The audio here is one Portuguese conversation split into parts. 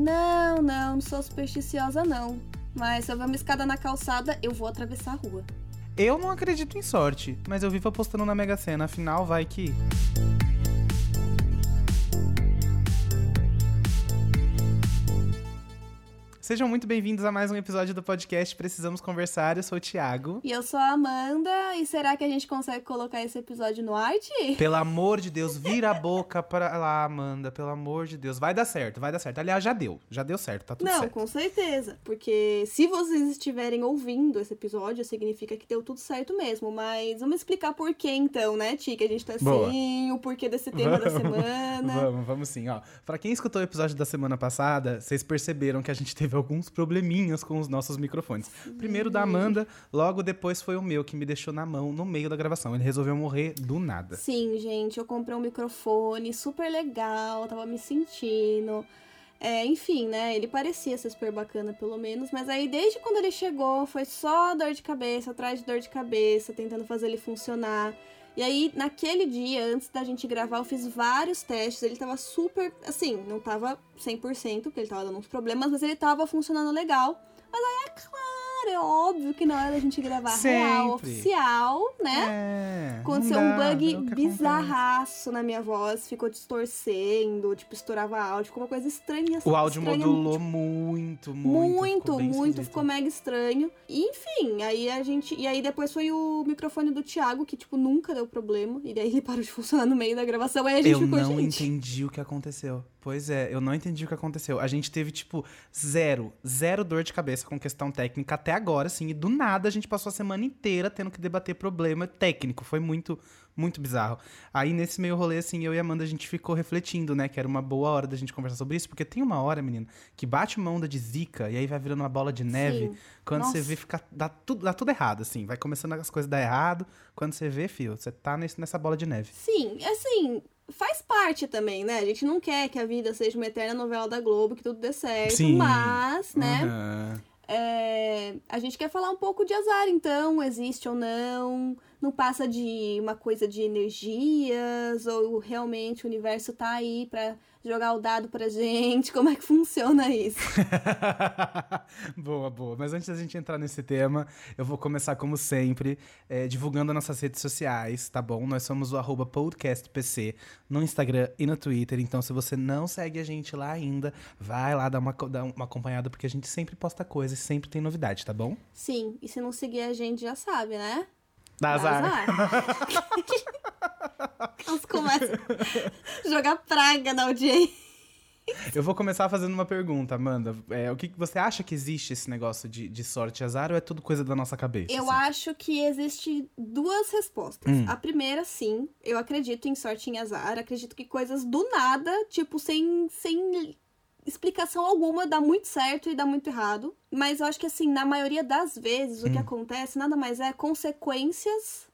Não, não, não sou supersticiosa, não. Mas se eu ver uma escada na calçada, eu vou atravessar a rua. Eu não acredito em sorte, mas eu vivo apostando na Mega Sena, afinal vai que. Sejam muito bem-vindos a mais um episódio do podcast Precisamos Conversar. Eu sou o Thiago. E eu sou a Amanda. E será que a gente consegue colocar esse episódio no ar? Pelo amor de Deus, vira a boca pra lá, Amanda. Pelo amor de Deus. Vai dar certo, vai dar certo. Aliás, já deu. Já deu certo, tá tudo Não, certo. com certeza. Porque se vocês estiverem ouvindo esse episódio, significa que deu tudo certo mesmo. Mas vamos explicar por que então, né, Ti? Que a gente tá Boa. assim, o porquê desse tema da Vamos. semana. Vamos, vamos sim, ó. Pra quem escutou o episódio da semana passada, vocês perceberam que a gente teve alguns probleminhas com os nossos microfones. Primeiro da Amanda, logo depois foi o meu, que me deixou na mão no meio da gravação. Ele resolveu morrer do nada. Sim, gente, eu comprei um microfone super legal, tava me sentindo. É, enfim, né? Ele parecia ser super bacana, pelo menos, mas aí desde quando ele chegou foi só dor de cabeça, atrás de dor de cabeça, tentando fazer ele funcionar. E aí, naquele dia, antes da gente gravar, eu fiz vários testes. Ele tava super. Assim, não tava 100%, porque ele tava dando uns problemas, mas ele tava funcionando legal. Mas aí é claro, é óbvio que na hora da gente gravar real, Sempre. oficial, né? É. Aconteceu não um dá, bug é bizarraço na minha voz, ficou distorcendo, tipo, estourava áudio, ficou uma coisa estranha. O áudio estranha, modulou tipo, muito, muito. muito, ficou muito, ficou mega estranho. E, enfim, aí a gente. E aí depois foi o microfone do Thiago, que, tipo, nunca deu problema. E daí ele parou de funcionar no meio da gravação. Aí a gente Eu ficou, não gente. entendi o que aconteceu. Pois é, eu não entendi o que aconteceu. A gente teve, tipo, zero, zero dor de cabeça com questão técnica até agora, assim. E do nada a gente passou a semana inteira tendo que debater problema técnico. Foi muito, muito bizarro. Aí nesse meio rolê, assim, eu e a Amanda a gente ficou refletindo, né? Que era uma boa hora da gente conversar sobre isso. Porque tem uma hora, menina, que bate uma onda de zica e aí vai virando uma bola de neve. Sim. Quando você Nossa. vê, fica, dá, tudo, dá tudo errado, assim. Vai começando as coisas a dar errado. Quando você vê, fio, você tá nesse, nessa bola de neve. Sim, assim, faz parte também, né? A gente não quer que a vida seja uma eterna novela da Globo, que tudo dê certo. Sim. Mas, né? Aham. É, a gente quer falar um pouco de azar, então, existe ou não, não passa de uma coisa de energias, ou realmente o universo tá aí pra jogar o dado pra gente, como é que funciona isso? boa, boa. Mas antes da gente entrar nesse tema, eu vou começar, como sempre, eh, divulgando nossas redes sociais, tá bom? Nós somos o arroba podcastpc no Instagram e no Twitter. Então, se você não segue a gente lá ainda, vai lá dar uma, dar uma acompanhada, porque a gente sempre posta coisas, sempre tem novidade, tá bom? Sim, e se não seguir a gente já sabe, né? Dá Dá azar. Elas começam a jogar praga na audiência. Eu vou começar fazendo uma pergunta, Amanda. É, o que que você acha que existe esse negócio de, de sorte e azar ou é tudo coisa da nossa cabeça? Eu assim? acho que existe duas respostas. Hum. A primeira, sim, eu acredito em sorte e em azar. Acredito que coisas do nada, tipo, sem, sem explicação alguma, dá muito certo e dá muito errado. Mas eu acho que, assim, na maioria das vezes, o que Hum. acontece nada mais é consequências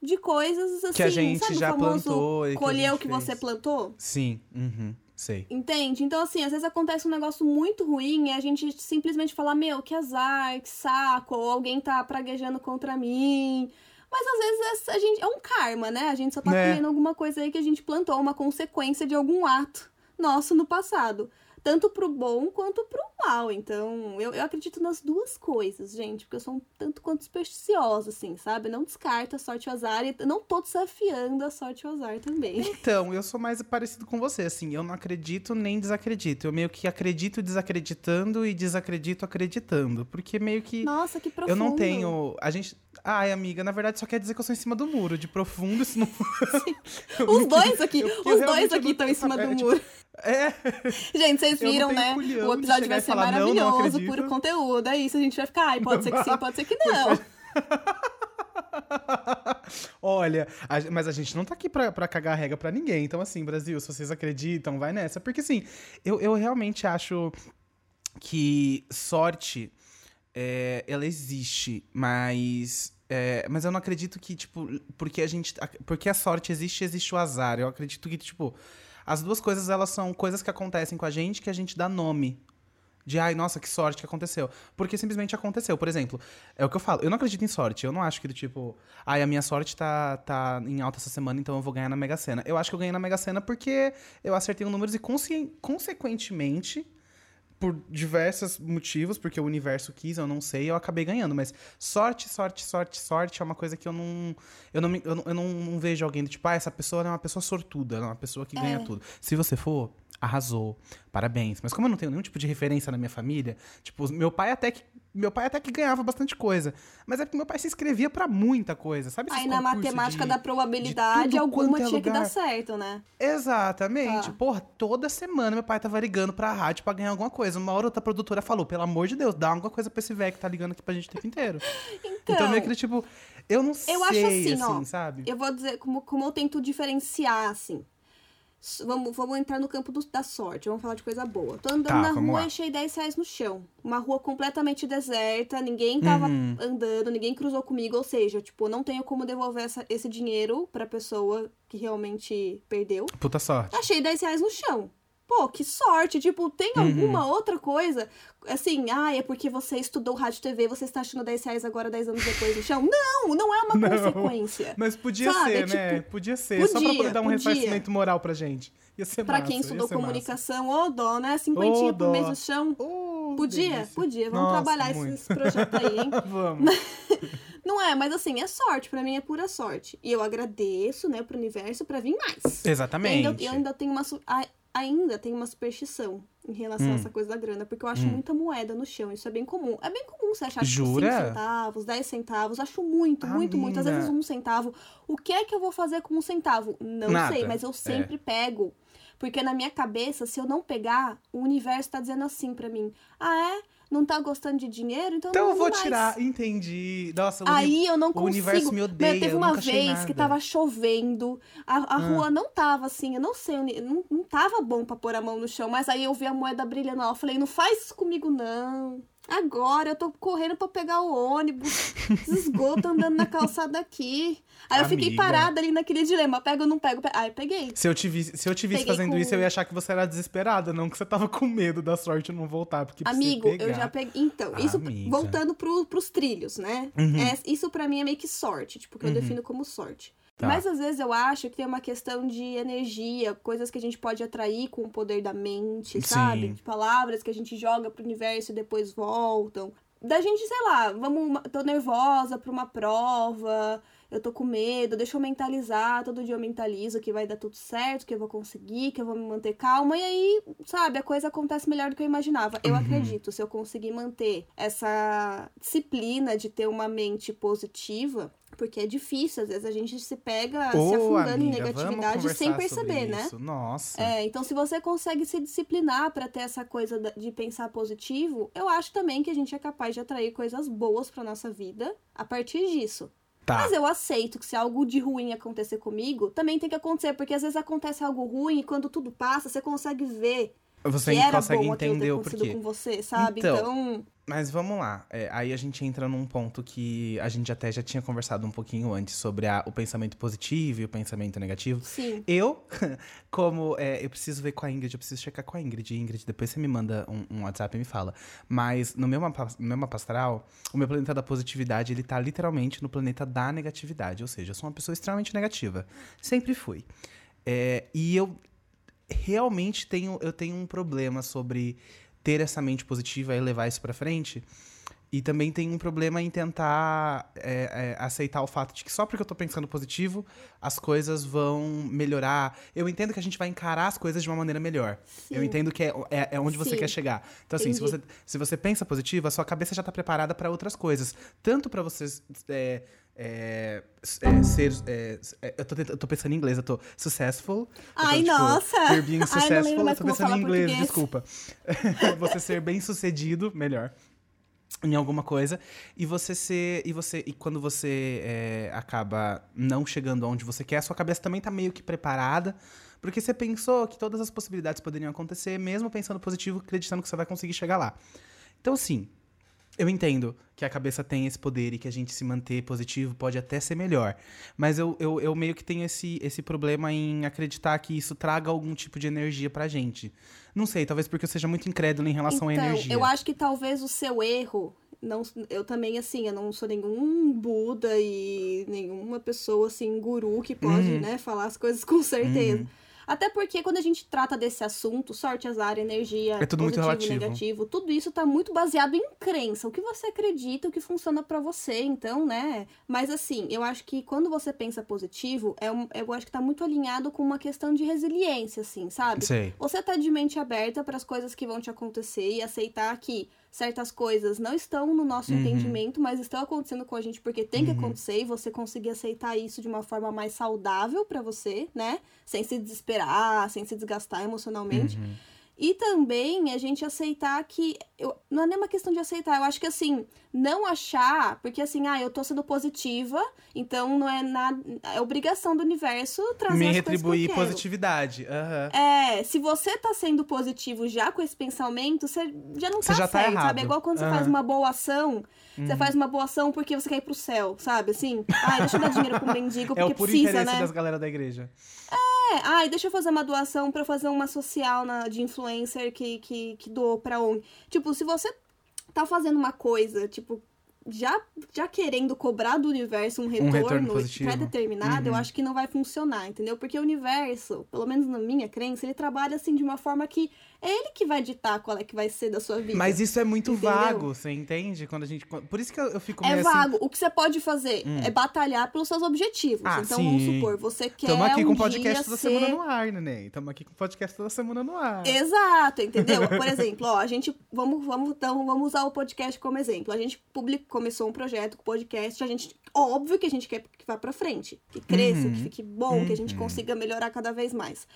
de coisas assim. Que a gente sabe, o já famoso plantou e colher o que você plantou? Sim, uhum, sei. Entende? Então, assim, às vezes acontece um negócio muito ruim e a gente simplesmente fala, meu, que azar, que saco, ou alguém tá praguejando contra mim. Mas às vezes é, a gente, é um karma, né? A gente só tá Né? colhendo alguma coisa aí que a gente plantou, uma consequência de algum ato nosso no passado. Tanto pro bom quanto pro mal. Então, eu, eu acredito nas duas coisas, gente. Porque eu sou um tanto quanto supersticiosa, assim, sabe? Não descarto a sorte e o azar. E não tô desafiando a sorte e o azar também. Então, eu sou mais parecido com você, assim, eu não acredito nem desacredito. Eu meio que acredito desacreditando e desacredito acreditando. Porque meio que Nossa, que profundo. eu não tenho. A gente. Ai, amiga, na verdade só quer dizer que eu sou em cima do muro. De profundo, isso não. Os dois aqui, Eu- eu os dois aqui estão em cima do é, tipo, muro. É. Gente, vocês viram, né? O episódio vai ser falar, "Não, não maravilhoso, acredito." puro conteúdo. É isso, a gente vai ficar. Ai, pode ser que sim, pode ser que não. Olha, a- mas a gente não tá aqui pra, pra cagar a regra pra ninguém. Então, assim, Brasil, se vocês acreditam, vai nessa. Porque, assim, eu, eu realmente acho que sorte, é, ela existe, mas. é, mas eu não acredito que, tipo, porque a gente. Porque a sorte existe, existe o azar. Eu acredito que, tipo, as duas coisas, elas são coisas que acontecem com a gente que a gente dá nome. De, ai, nossa, que sorte que aconteceu. Porque simplesmente aconteceu. Por exemplo, é o que eu falo. Eu não acredito em sorte. Eu não acho que, do tipo, ai, a minha sorte tá, tá em alta essa semana, então eu vou ganhar na Mega Sena. Eu acho que eu ganhei na Mega Sena porque eu acertei um números e, consequentemente, por diversos motivos, porque o universo quis, eu não sei, eu acabei ganhando. Mas sorte, sorte, sorte, sorte é uma coisa que eu não. Eu não, eu não, eu não, não vejo alguém do tipo, ah, essa pessoa é uma pessoa sortuda, é uma pessoa que ganha É. tudo. Se você for, arrasou, parabéns. Mas como eu não tenho nenhum tipo de referência na minha família, tipo, meu pai até que. Meu pai até que ganhava bastante coisa. Mas é porque meu pai se inscrevia pra muita coisa, sabe? Aí na matemática de- da de probabilidade, alguma é tinha que lugar. dar certo, né? Exatamente. Tá. Porra, toda semana meu pai tava ligando pra rádio pra ganhar alguma coisa. Uma hora outra produtora falou, pelo amor de Deus, dá alguma coisa pra esse velho que tá ligando aqui pra gente o tempo inteiro. Então, Então, meio que tipo, eu não sei, eu acho assim, ó, sabe? Eu vou dizer como, como eu tento diferenciar, assim. Vamos, vamos entrar no campo do- da sorte, vamos falar de coisa boa. Tô andando Tá, na rua lá. e achei 10 reais no chão. Uma rua completamente deserta, ninguém tava Uhum. andando, ninguém cruzou comigo, ou seja, tipo, não tenho como devolver essa- esse dinheiro pra pessoa que realmente perdeu. Puta sorte. Achei 10 reais no chão. Pô, que sorte. Tipo, tem Uhum. alguma outra coisa? Assim, ah, é porque você estudou rádio TV, você está achando 10 reais agora, 10 anos depois no chão? Não, não é uma Não. consequência. Mas podia Sabe, ser, é né? tipo, podia ser. só pra podia, poder dar um podia. ressarcimento moral pra gente. Ia ser Pra massa, quem estudou comunicação, ô dó, né? Cinquentinha Ô, por mês no chão. Oh, Podia, delícia. podia. Vamos Nossa, trabalhar esse, muito. esse projeto aí, hein? Vamos. Não é, mas assim, é sorte. Pra mim é pura sorte. E eu agradeço, né, pro universo pra vir mais. Exatamente. Eu ainda, eu ainda tenho uma ainda tenho uma superstição em relação Hum. a essa coisa da grana, porque eu acho muita moeda no chão, isso é bem comum. É bem comum você achar tipo, Jura? 5 centavos, 10 centavos, acho muito, muito, muito. Às vezes um centavo. O que é que eu vou fazer com um centavo? Não Nada. sei, mas eu sempre pego. Porque na minha cabeça, se eu não pegar, o universo tá dizendo assim pra mim: "Ah, é? Não tá gostando de dinheiro? Então, Então não eu vou mais." tirar. Entendi. Nossa, o Aí eu não o consigo. universo me Meu, odeia, teve eu uma vez. Ah. que tava chovendo, a, a rua não tava assim, eu não sei, onde- não, não tava bom pra pôr a mão no chão, mas aí eu vi a moeda brilhando lá, eu falei, não faz isso comigo não. Agora eu tô correndo pra pegar o ônibus, esgoto andando na calçada aqui. Aí eu fiquei Amiga. parada ali naquele dilema, pego ou não pego? Pe- Aí peguei. Se eu te visse, se eu te visse Peguei fazendo com- isso, eu ia achar que você era desesperada, não que você tava com medo da sorte não voltar. Porque Amigo, eu já peguei. Então, isso Amiga. voltando pro, pros trilhos, né? Uhum. É, isso pra mim é meio que sorte, tipo, que eu defino como sorte. Tá. Mas às vezes eu acho que tem uma questão de energia, coisas que a gente pode atrair com o poder da mente, Sim. sabe? De palavras que a gente joga pro universo e depois voltam. Da gente, sei lá, vamos, tô nervosa pra uma prova, eu tô com medo, deixa eu mentalizar, todo dia eu mentalizo que vai dar tudo certo, que eu vou conseguir, que eu vou me manter calma, e aí, sabe, a coisa acontece melhor do que eu imaginava. Eu Uhum. acredito, se eu conseguir manter essa disciplina de ter uma mente positiva, porque é difícil, às vezes a gente se pega se Ô, afundando em amiga, vamos negatividade sem perceber, né? Nossa. É, então se você consegue se disciplinar pra ter essa coisa de pensar positivo, eu acho também que a gente é capaz de atrair coisas boas pra nossa vida a partir disso. Tá. Mas eu aceito que se algo de ruim acontecer comigo, também tem que acontecer, porque às vezes acontece algo ruim e quando tudo passa, você consegue ver Você que era consegue bom entender o porquê. com você, sabe? Então, Então, Mas vamos lá. É, aí a gente entra num ponto que a gente até já tinha conversado um pouquinho antes sobre a- o pensamento positivo e o pensamento negativo. sim. Eu, como é, eu preciso ver com a Ingrid, eu preciso checar com a Ingrid. Ingrid, depois você me manda um, um WhatsApp e me fala. Mas no meu, mapa, no meu mapa astral, o meu planeta da positividade, ele tá literalmente no planeta da negatividade. Ou seja, eu sou uma pessoa extremamente negativa. Sempre fui. É, e eu realmente tenho, eu tenho um problema sobre ter essa mente positiva e levar isso pra frente. E também tem um problema em tentar é, é, aceitar o fato de que só porque eu tô pensando positivo, as coisas vão melhorar. Eu entendo que a gente vai encarar as coisas de uma maneira melhor. Sim. Eu entendo que é, é, é onde você Sim. quer chegar. Então, assim, se você, se você pensa positivo, a sua cabeça já tá preparada para outras coisas. Tanto para você é, é, ser. é, é, eu, tô eu tô pensando em inglês, eu tô successful. eu tô, Ai, tipo, nossa! Ser being Ai, successful, mais eu tô como pensando em inglês, português. desculpa. você ser bem sucedido, melhor em alguma coisa e você ser e você e quando você é, acaba não chegando onde você quer a sua cabeça também tá meio que preparada porque você pensou que todas as possibilidades poderiam acontecer mesmo pensando positivo acreditando que você vai conseguir chegar lá então sim eu entendo que a cabeça tem esse poder e que a gente se manter positivo pode até ser melhor. Mas eu, eu, eu meio que tenho esse, esse problema em acreditar que isso traga algum tipo de energia pra gente. Não sei, talvez porque eu seja muito incrédulo em relação à então, energia. eu acho que talvez o seu erro. Não, eu também, assim, eu não sou nenhum Buda e nenhuma pessoa, assim, guru que pode, Uhum. né, falar as coisas com certeza. Uhum. Até porque quando a gente trata desse assunto, sorte, azar, energia, É tudo muito positivo, relativo. negativo, tudo isso tá muito baseado em crença, o que você acredita, o que funciona pra você, então, né? Mas assim, eu acho que quando você pensa positivo, é um, eu acho que tá muito alinhado com uma questão de resiliência, assim, sabe? Sei. Você tá de mente aberta para as coisas que vão te acontecer e aceitar que certas coisas não estão no nosso Uhum. entendimento, mas estão acontecendo com a gente porque tem que Uhum. acontecer e você conseguir aceitar isso de uma forma mais saudável para você, né? Sem se desesperar, sem se desgastar emocionalmente. Uhum. E também a gente aceitar que. Eu, não é nem uma questão de aceitar, eu acho que assim, não achar, porque assim, ah, eu tô sendo positiva, então não é nada. É obrigação do universo trazer Me as retribuir que positividade. Aham. É, se você tá sendo positivo já com esse pensamento, você já não Você tá já tá certo, errado. sabe? É igual quando você Aham. faz uma boa ação, você faz uma boa ação porque você quer ir pro céu, sabe? Assim, ai, deixa eu dar dinheiro pro mendigo É o porque puro precisa, interesse né? das galera da igreja. É, ai, deixa eu fazer uma doação pra fazer uma social na, de influencer que, que, que doou pra ONG. Tipo, se você tá fazendo uma coisa, tipo, já, já querendo cobrar do universo um retorno, retorno positivo. pré-determinado, eu Uhum. acho que não vai funcionar, entendeu? Porque o universo, pelo menos na minha crença, ele trabalha assim de uma forma que é ele que vai ditar qual é que vai ser da sua vida. Mas isso é muito Entendeu? vago, você entende? Quando a gente. Por isso que eu, eu fico é meio assim. vago. O que você pode fazer Hum. é batalhar pelos seus objetivos. Ah, então, sim. vamos supor, você quer Tamo aqui um com o podcast toda ser... semana no ar, neném. Tamo aqui com o podcast toda semana no ar. Exato, entendeu? Por exemplo, ó, a gente vamos vamos então vamos usar o podcast como exemplo. A gente public, começou um projeto com podcast, a gente óbvio que a gente quer que vá pra frente, que cresça, Uhum. que fique bom, que a gente Uhum. consiga melhorar cada vez mais. O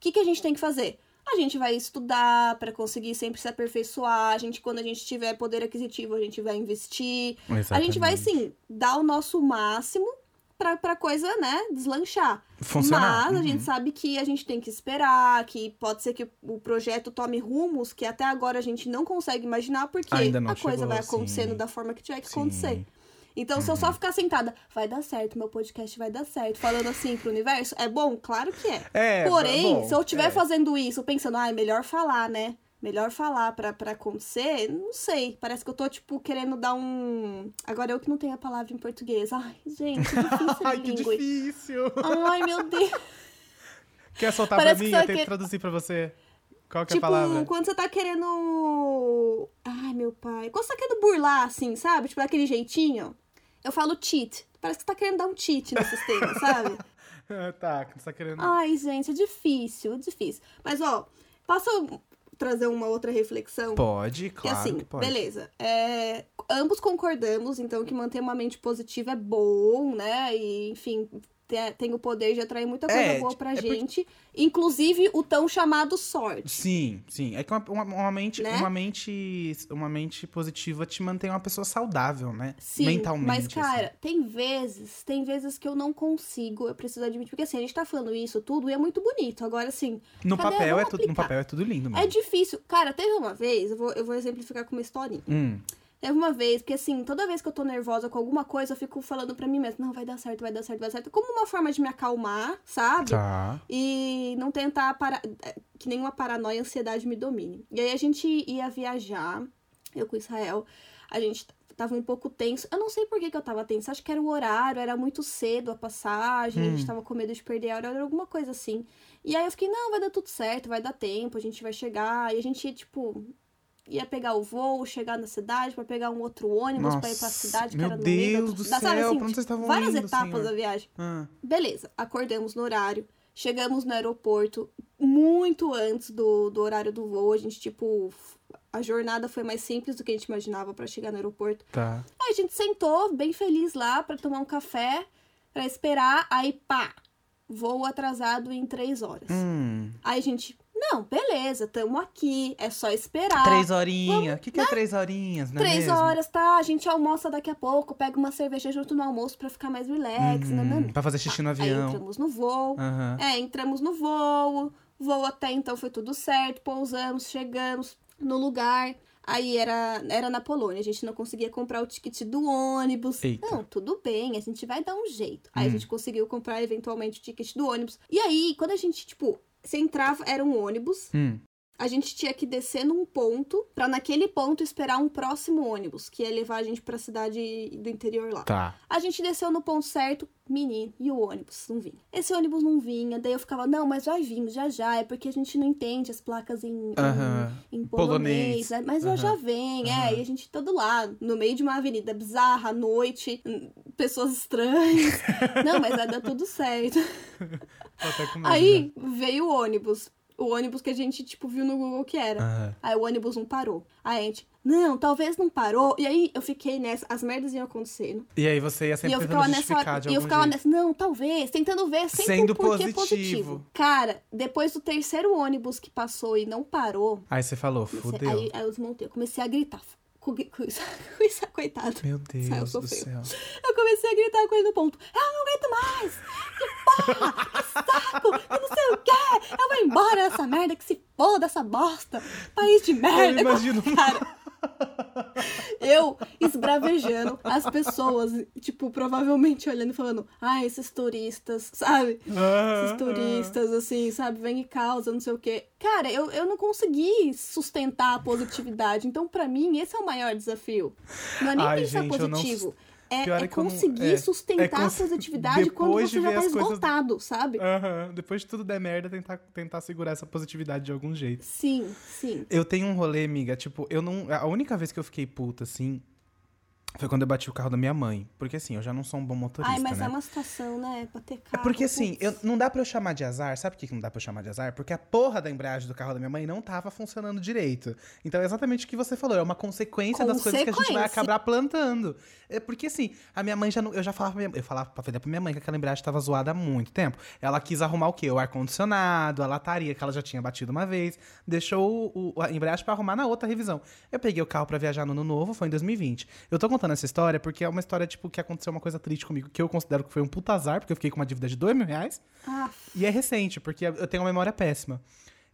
que que a gente tem que fazer? A gente vai estudar pra conseguir sempre se aperfeiçoar. A gente, quando a gente tiver poder aquisitivo, a gente vai investir. A gente vai, sim, dar o nosso máximo pra, pra coisa, né, deslanchar. Funcionar. Mas a Uhum. gente sabe que a gente tem que esperar, que pode ser que o projeto tome rumos que até agora a gente não consegue imaginar, porque a coisa vai acontecendo sim. da forma que tiver que Sim. acontecer. Então, se eu só ficar sentada, vai dar certo, meu podcast vai dar certo, falando assim pro universo, é bom? Claro que é. É, Porém, bom, se eu estiver é. fazendo isso, pensando, ah, é melhor falar, né? Melhor falar pra, pra acontecer, não sei. Parece que eu tô, tipo, querendo dar um. Agora eu que não tenho a palavra em português. Ai, gente, que difícil Ai, que difícil. Ai, meu Deus. Quer soltar Parece pra que mim? Eu tento quer- traduzir pra você. Qual que é tipo, a palavra? quando você tá querendo. Ai, meu pai. Quando você tá querendo burlar, assim, sabe? Tipo, daquele jeitinho. Eu falo cheat. Parece que você tá querendo dar um cheat no sistema, sabe? Ah, tá, você tá querendo. Ai, gente, é difícil, é difícil. Mas, ó, posso trazer uma outra reflexão? Pode, Que claro. assim, que pode. beleza. É, ambos concordamos, então, que manter uma mente positiva é bom, né? E, enfim, te- tem o poder de atrair muita coisa É, boa pra é porque- gente. Inclusive o tão chamado sorte. Sim, sim. É que uma, uma, uma mente, Né? uma mente, uma mente positiva te mantém uma pessoa saudável, né? Sim, Mentalmente. mas, cara, assim. tem vezes, tem vezes que eu não consigo, eu preciso admitir, porque assim, a gente tá falando isso tudo e é muito bonito. Agora, assim, no papel é tudo, no papel é tudo lindo mesmo. é difícil. Cara, teve uma vez, eu vou, eu vou exemplificar com uma historinha. Hum, Teve uma vez, porque assim, toda vez que eu tô nervosa com alguma coisa, eu fico falando pra mim mesma, não, vai dar certo, vai dar certo, vai dar certo. Como uma forma de me acalmar, sabe? tá. E não tentar para... que nenhuma paranoia, ansiedade me domine. E aí a gente ia viajar, eu com Israel, a gente tava um pouco tenso. Eu não sei por que, que eu tava tenso, acho que era o horário, era muito cedo a passagem, a Hum. gente tava com medo de perder a hora, era alguma coisa assim. E aí eu fiquei, não, vai dar tudo certo, vai dar tempo, a gente vai chegar. E a gente ia, tipo, ia pegar o voo, chegar na cidade pra pegar um outro ônibus pra ir pra Nossa, cidade, que era no meio Deus da, do da- sabe, céu, assim, onde estavam várias indo, etapas senhor? da viagem. Ah, Beleza, acordamos no horário, chegamos no aeroporto muito antes do, do horário do voo. A gente, tipo, a jornada foi mais simples do que a gente imaginava pra chegar no aeroporto. tá. Aí a gente sentou, bem feliz lá, pra tomar um café, pra esperar. Aí, pá, voo atrasado em três horas. Hum, Aí a gente, não, beleza, tamo aqui, é só esperar. três horinhas. O que, que é três horinhas, né? Três horas, tá? A gente almoça daqui a pouco, pega uma cerveja junto no almoço pra ficar mais relax, nananã. Hum, pra fazer xixi no Aí avião. entramos no voo. Aham. É, entramos no voo. Voo até então foi tudo certo. Pousamos, chegamos no lugar. Aí era, era na Polônia, a gente não conseguia comprar o ticket do ônibus. Eita. Não, tudo bem, a gente vai dar um jeito. Aí Hum. a gente conseguiu comprar eventualmente o ticket do ônibus. E aí, quando a gente, tipo, você entrava, era um ônibus. Hum, a gente tinha que descer num ponto pra naquele ponto esperar um próximo ônibus, que ia levar a gente pra cidade do interior lá. Tá. A gente desceu no ponto certo, menino, e o ônibus não vinha. Esse ônibus não vinha, daí eu ficava, não, mas vai vir, já já, é porque a gente não entende as placas em, Aham. em, em Polonês. polonês, né? mas já Aham. já vem, Aham. é, e a gente todo lá, no meio de uma avenida bizarra, à noite, hum, pessoas estranhas. não, mas vai dar tudo certo. Tô até com medo Aí veio o ônibus. O ônibus que a gente, tipo, viu no Google que era. Aham. Aí o ônibus não parou. Aí a gente, não, talvez não parou. E aí eu fiquei nessa, as merdas iam acontecendo. E aí você ia E sempre eu tentando ficava nessa hora, e eu ficava jeito. nessa, não, talvez, tentando ver sempre Sendo um porquê positivo. Cara, depois do terceiro ônibus que passou e não parou, Aí você falou, comecei- fudeu. aí, aí eu desmontei, eu comecei a gritar. Coitado. Meu Saiu, Deus do sofreu. céu. Eu comecei a gritar com ele no ponto. Eu não aguento mais! Que porra! Que saco! Que não sei o quê! Eu vou embora dessa merda, que se foda essa bosta! País de merda! Eu imagino. Cara, eu esbravejando as pessoas, tipo, provavelmente olhando e falando, ah, esses turistas, sabe? Esses turistas, assim, sabe, vem e causa, não sei o quê. Cara, eu, eu não consegui sustentar a positividade. Então, pra mim, esse é o maior desafio. Não é nem Ai, pensar gente, positivo. É, é é não- conseguir é, sustentar é cons- a positividade quando você já tá as coisas- esgotado, sabe? Aham. Depois de tudo der merda, tentar, tentar segurar essa positividade de algum jeito. Sim, sim. Eu tenho um rolê, amiga, tipo, eu não. A única vez que eu fiquei puta, assim, foi quando eu bati o carro da minha mãe. Porque assim, eu já não sou um bom motorista. Ai, mas né? é uma situação, né? Ter É carro. porque assim, eu, não dá pra eu chamar de azar. Sabe por que não dá pra eu chamar de azar? Porque a porra da embreagem do carro da minha mãe não tava funcionando direito. Então é exatamente o que você falou. É uma consequência, das coisas que a gente vai acabar plantando. É porque assim, a minha mãe já não. Eu já falava pra minha, eu falava pra, pra minha mãe que aquela embreagem tava zoada há muito tempo. Ela quis arrumar o quê? O ar-condicionado, a lataria que ela já tinha batido uma vez. Deixou o, o- a embreagem pra arrumar na outra revisão. Eu peguei o carro pra viajar no ano novo, foi em 2020. Eu tô contando essa história porque é uma história, tipo, que aconteceu uma coisa triste comigo, que eu considero que foi um puta azar, porque eu fiquei com uma dívida de dois mil reais. Ah, E é recente, porque eu tenho uma memória péssima.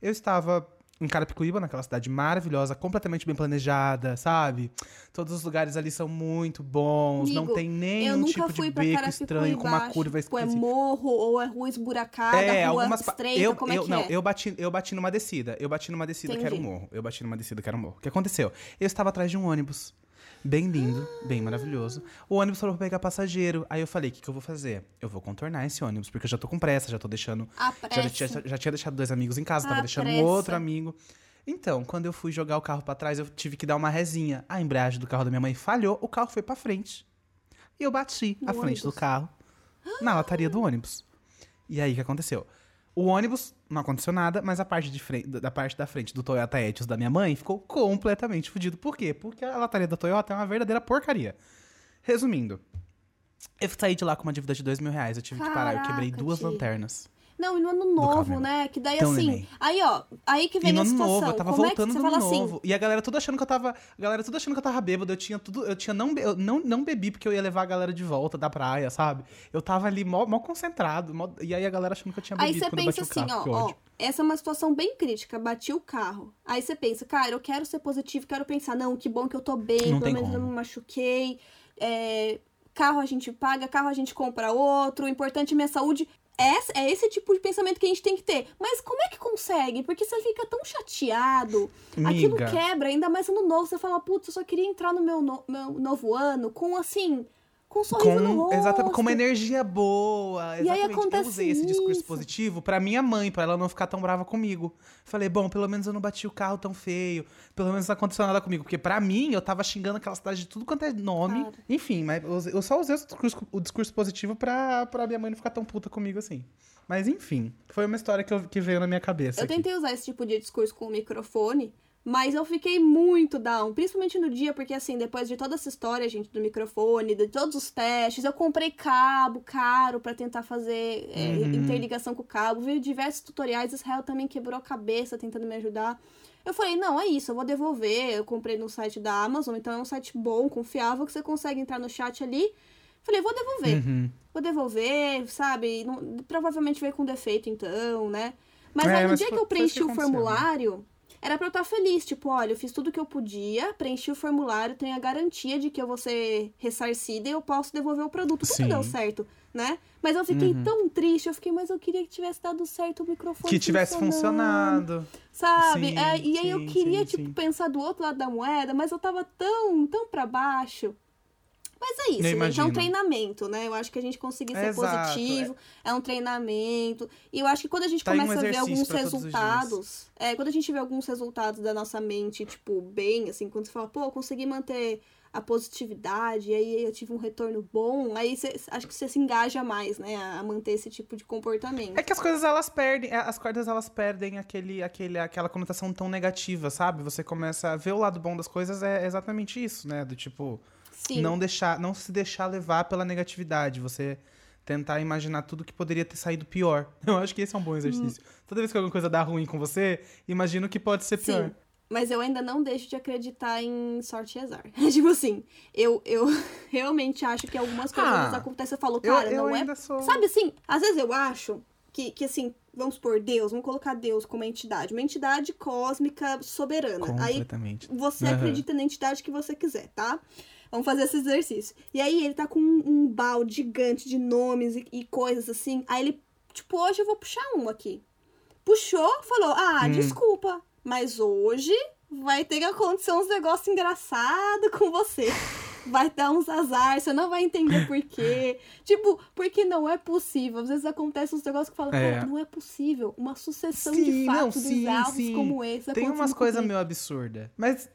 Eu estava em Carapicuíba, naquela cidade maravilhosa, completamente bem planejada, sabe? Todos os lugares ali são muito bons, não Amigo, tem eu nenhum tipo de beco estranho, com uma curva tipo, é esquisita. morro ou é rua esburacada, É, rua algumas estreita, eu, como é eu, que não, é? eu bati, eu bati numa descida. Eu bati numa descida que era um Entendi. morro. Eu bati numa descida que era um morro. O que aconteceu? Eu estava atrás de um ônibus. Bem lindo, bem maravilhoso. O ônibus falou pra pegar passageiro. Aí eu falei: o que, que eu vou fazer? Eu vou contornar esse ônibus, porque eu já tô com pressa, já tô deixando. A Já, tinha- já tinha deixado dois amigos em casa, tava Ah, deixando um pressa. outro amigo. Então, quando eu fui jogar o carro pra trás, eu tive que dar uma resinha. A embreagem do carro da minha mãe falhou, o carro foi pra frente. E eu bati No a frente do carro na lataria do ônibus. E aí, o que aconteceu? O ônibus não aconteceu nada, mas a parte, de frente, da parte da frente do Toyota Etios da minha mãe ficou completamente fudido. Por quê? Porque a lataria da Toyota é uma verdadeira porcaria. Resumindo, eu saí de lá com uma dívida de dois mil reais. Eu tive que parar. Eu quebrei Caraca, duas tia. lanternas. Não, e no ano novo, né? Que daí Então, assim. neném. Aí, ó, aí que vem E no a ano situação. novo, eu tava Como é que voltando você do ano assim? novo. E a galera tudo achando que eu tava. A galera tudo achando que eu tava bêbado. Eu tinha tudo. Eu tinha não, eu não, não bebi porque eu ia levar a galera de volta da praia, sabe? Eu tava ali mó, mó concentrado. mó- e aí a galera achando que eu tinha Aí bebido você quando eu pensa assim, carro. ó, ó, essa é uma situação bem crítica, bati o carro. Aí você pensa, cara, eu quero ser positivo, quero pensar, não, que bom que eu tô bem, Não pelo menos eu como. não me machuquei. é, carro a gente paga, carro a gente compra outro, o importante é minha saúde. Essa- É esse tipo de pensamento que a gente tem que ter. Mas como é que consegue? Porque você fica tão chateado, aquilo Miga. quebra, ainda mais ano novo. Você fala, putz, eu só queria entrar no meu, no- meu novo ano com assim, com um sorriso no Com, rosto. exatamente, com uma energia boa. E aí acontece eu usei esse discurso isso. positivo pra minha mãe, pra ela não ficar tão brava comigo. Falei, bom, pelo menos eu não bati o carro tão feio. Pelo menos não aconteceu nada comigo. Porque pra mim, eu tava xingando aquela cidade de tudo quanto é nome. Cara. Enfim, mas eu só usei o discurso, o discurso positivo pra, pra minha mãe não ficar tão puta comigo assim. Mas enfim, foi uma história que, eu- que veio na minha cabeça. Eu aqui. tentei usar esse tipo de discurso com o microfone, mas eu fiquei muito down, principalmente no dia, porque assim, depois de toda essa história, gente, do microfone, de todos os testes, eu comprei cabo caro pra tentar fazer é, Uhum. interligação com o cabo, vi diversos tutoriais, Israel também quebrou a cabeça tentando me ajudar. Eu falei, não, é isso, eu vou devolver. Eu comprei no site da Amazon, então é um site bom, confiável, que você consegue entrar no chat ali. Falei, vou devolver Uhum. vou devolver, sabe? Não- provavelmente veio com defeito, então, né? Mas É, aí no mas dia que eu preenchi que o né? formulário, era pra eu estar feliz. Tipo, olha, eu fiz tudo que eu podia, preenchi o formulário, tenho a garantia de que eu vou ser ressarcida e eu posso devolver o produto. Tudo Sim. deu certo, né? Mas eu fiquei Uhum. tão triste, eu fiquei, mas eu queria que tivesse dado certo o microfone. Que tivesse funcionado. Sabe? Sim, É, e aí eu sim, queria, sim, tipo, pensar do outro lado da moeda, mas eu tava tão, tão pra baixo. Mas é isso, gente. É um treinamento, né? Eu acho que a gente conseguir ser Exato, positivo, é. um treinamento. E eu acho que quando a gente Tá aí um começa a ver alguns resultados, é, quando a gente vê alguns resultados da nossa mente, tipo, bem, assim, quando você fala, pô, eu consegui manter a positividade, e aí eu tive um retorno bom, aí você, acho que você se engaja mais, né, a manter esse tipo de comportamento. É que as coisas elas perdem, é, as cordas elas perdem aquele, aquele, aquela conotação tão negativa, sabe? Você começa a ver o lado bom das coisas, é exatamente isso, né? Do tipo, Sim. não deixar, não se deixar levar pela negatividade, você tentar imaginar tudo que poderia ter saído pior. Eu acho que esse é um bom exercício. Toda vez que alguma coisa dá ruim com você, imagina o que pode ser pior. Sim. Mas eu ainda não deixo de acreditar em sorte e azar. tipo assim, eu, eu realmente acho que algumas coisas Ah, acontecem. Eu falo, Eu, cara, eu não é. sou. Sabe assim, às vezes eu acho que, que assim, vamos por Deus, vamos colocar Deus como uma entidade, uma entidade cósmica soberana. Aí você Aham. acredita na entidade que você quiser, tá? Vamos fazer esse exercício. E aí ele tá com um, um balde gigante de nomes e, e coisas assim. Aí ele, tipo, hoje eu vou puxar um aqui. Puxou, falou: Ah, Hum. desculpa, mas hoje vai ter que acontecer uns negócios engraçados com você. Vai dar uns azar, você não vai entender por quê. tipo, porque não é possível. Às vezes acontece uns negócios que falam, É. não é possível. Uma sucessão Sim, de não, fatos sim, bizarros sim. como esse. Tem umas coisas meio absurdas. Mas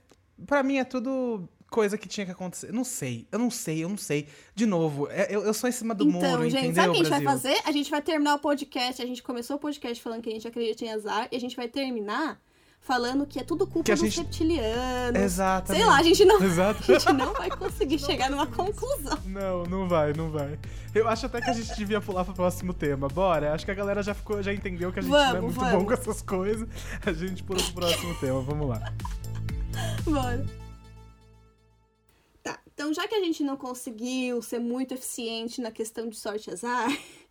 pra mim é tudo coisa que tinha que acontecer. Não sei, eu não sei, eu não sei. De novo, é- eu, eu sou em cima do Então, muro, gente, entendeu, sabe o que a gente vai fazer? A gente vai terminar o podcast. A gente começou o podcast falando que a gente acredita em azar. E a gente vai terminar falando que é tudo culpa dos gente- reptilianos. Exatamente. Sei lá, a gente não, Exato. a gente não vai conseguir chegar numa conclusão. Não, não vai, não vai. Eu acho até que a gente devia pular pro próximo tema. Bora? Acho que a galera já ficou, já entendeu que a gente não é Vamos, muito vamos. bom com essas coisas. A gente pula pro próximo tema. Vamos lá. Bora. Então já que a gente não conseguiu ser muito eficiente na questão de sorte e azar,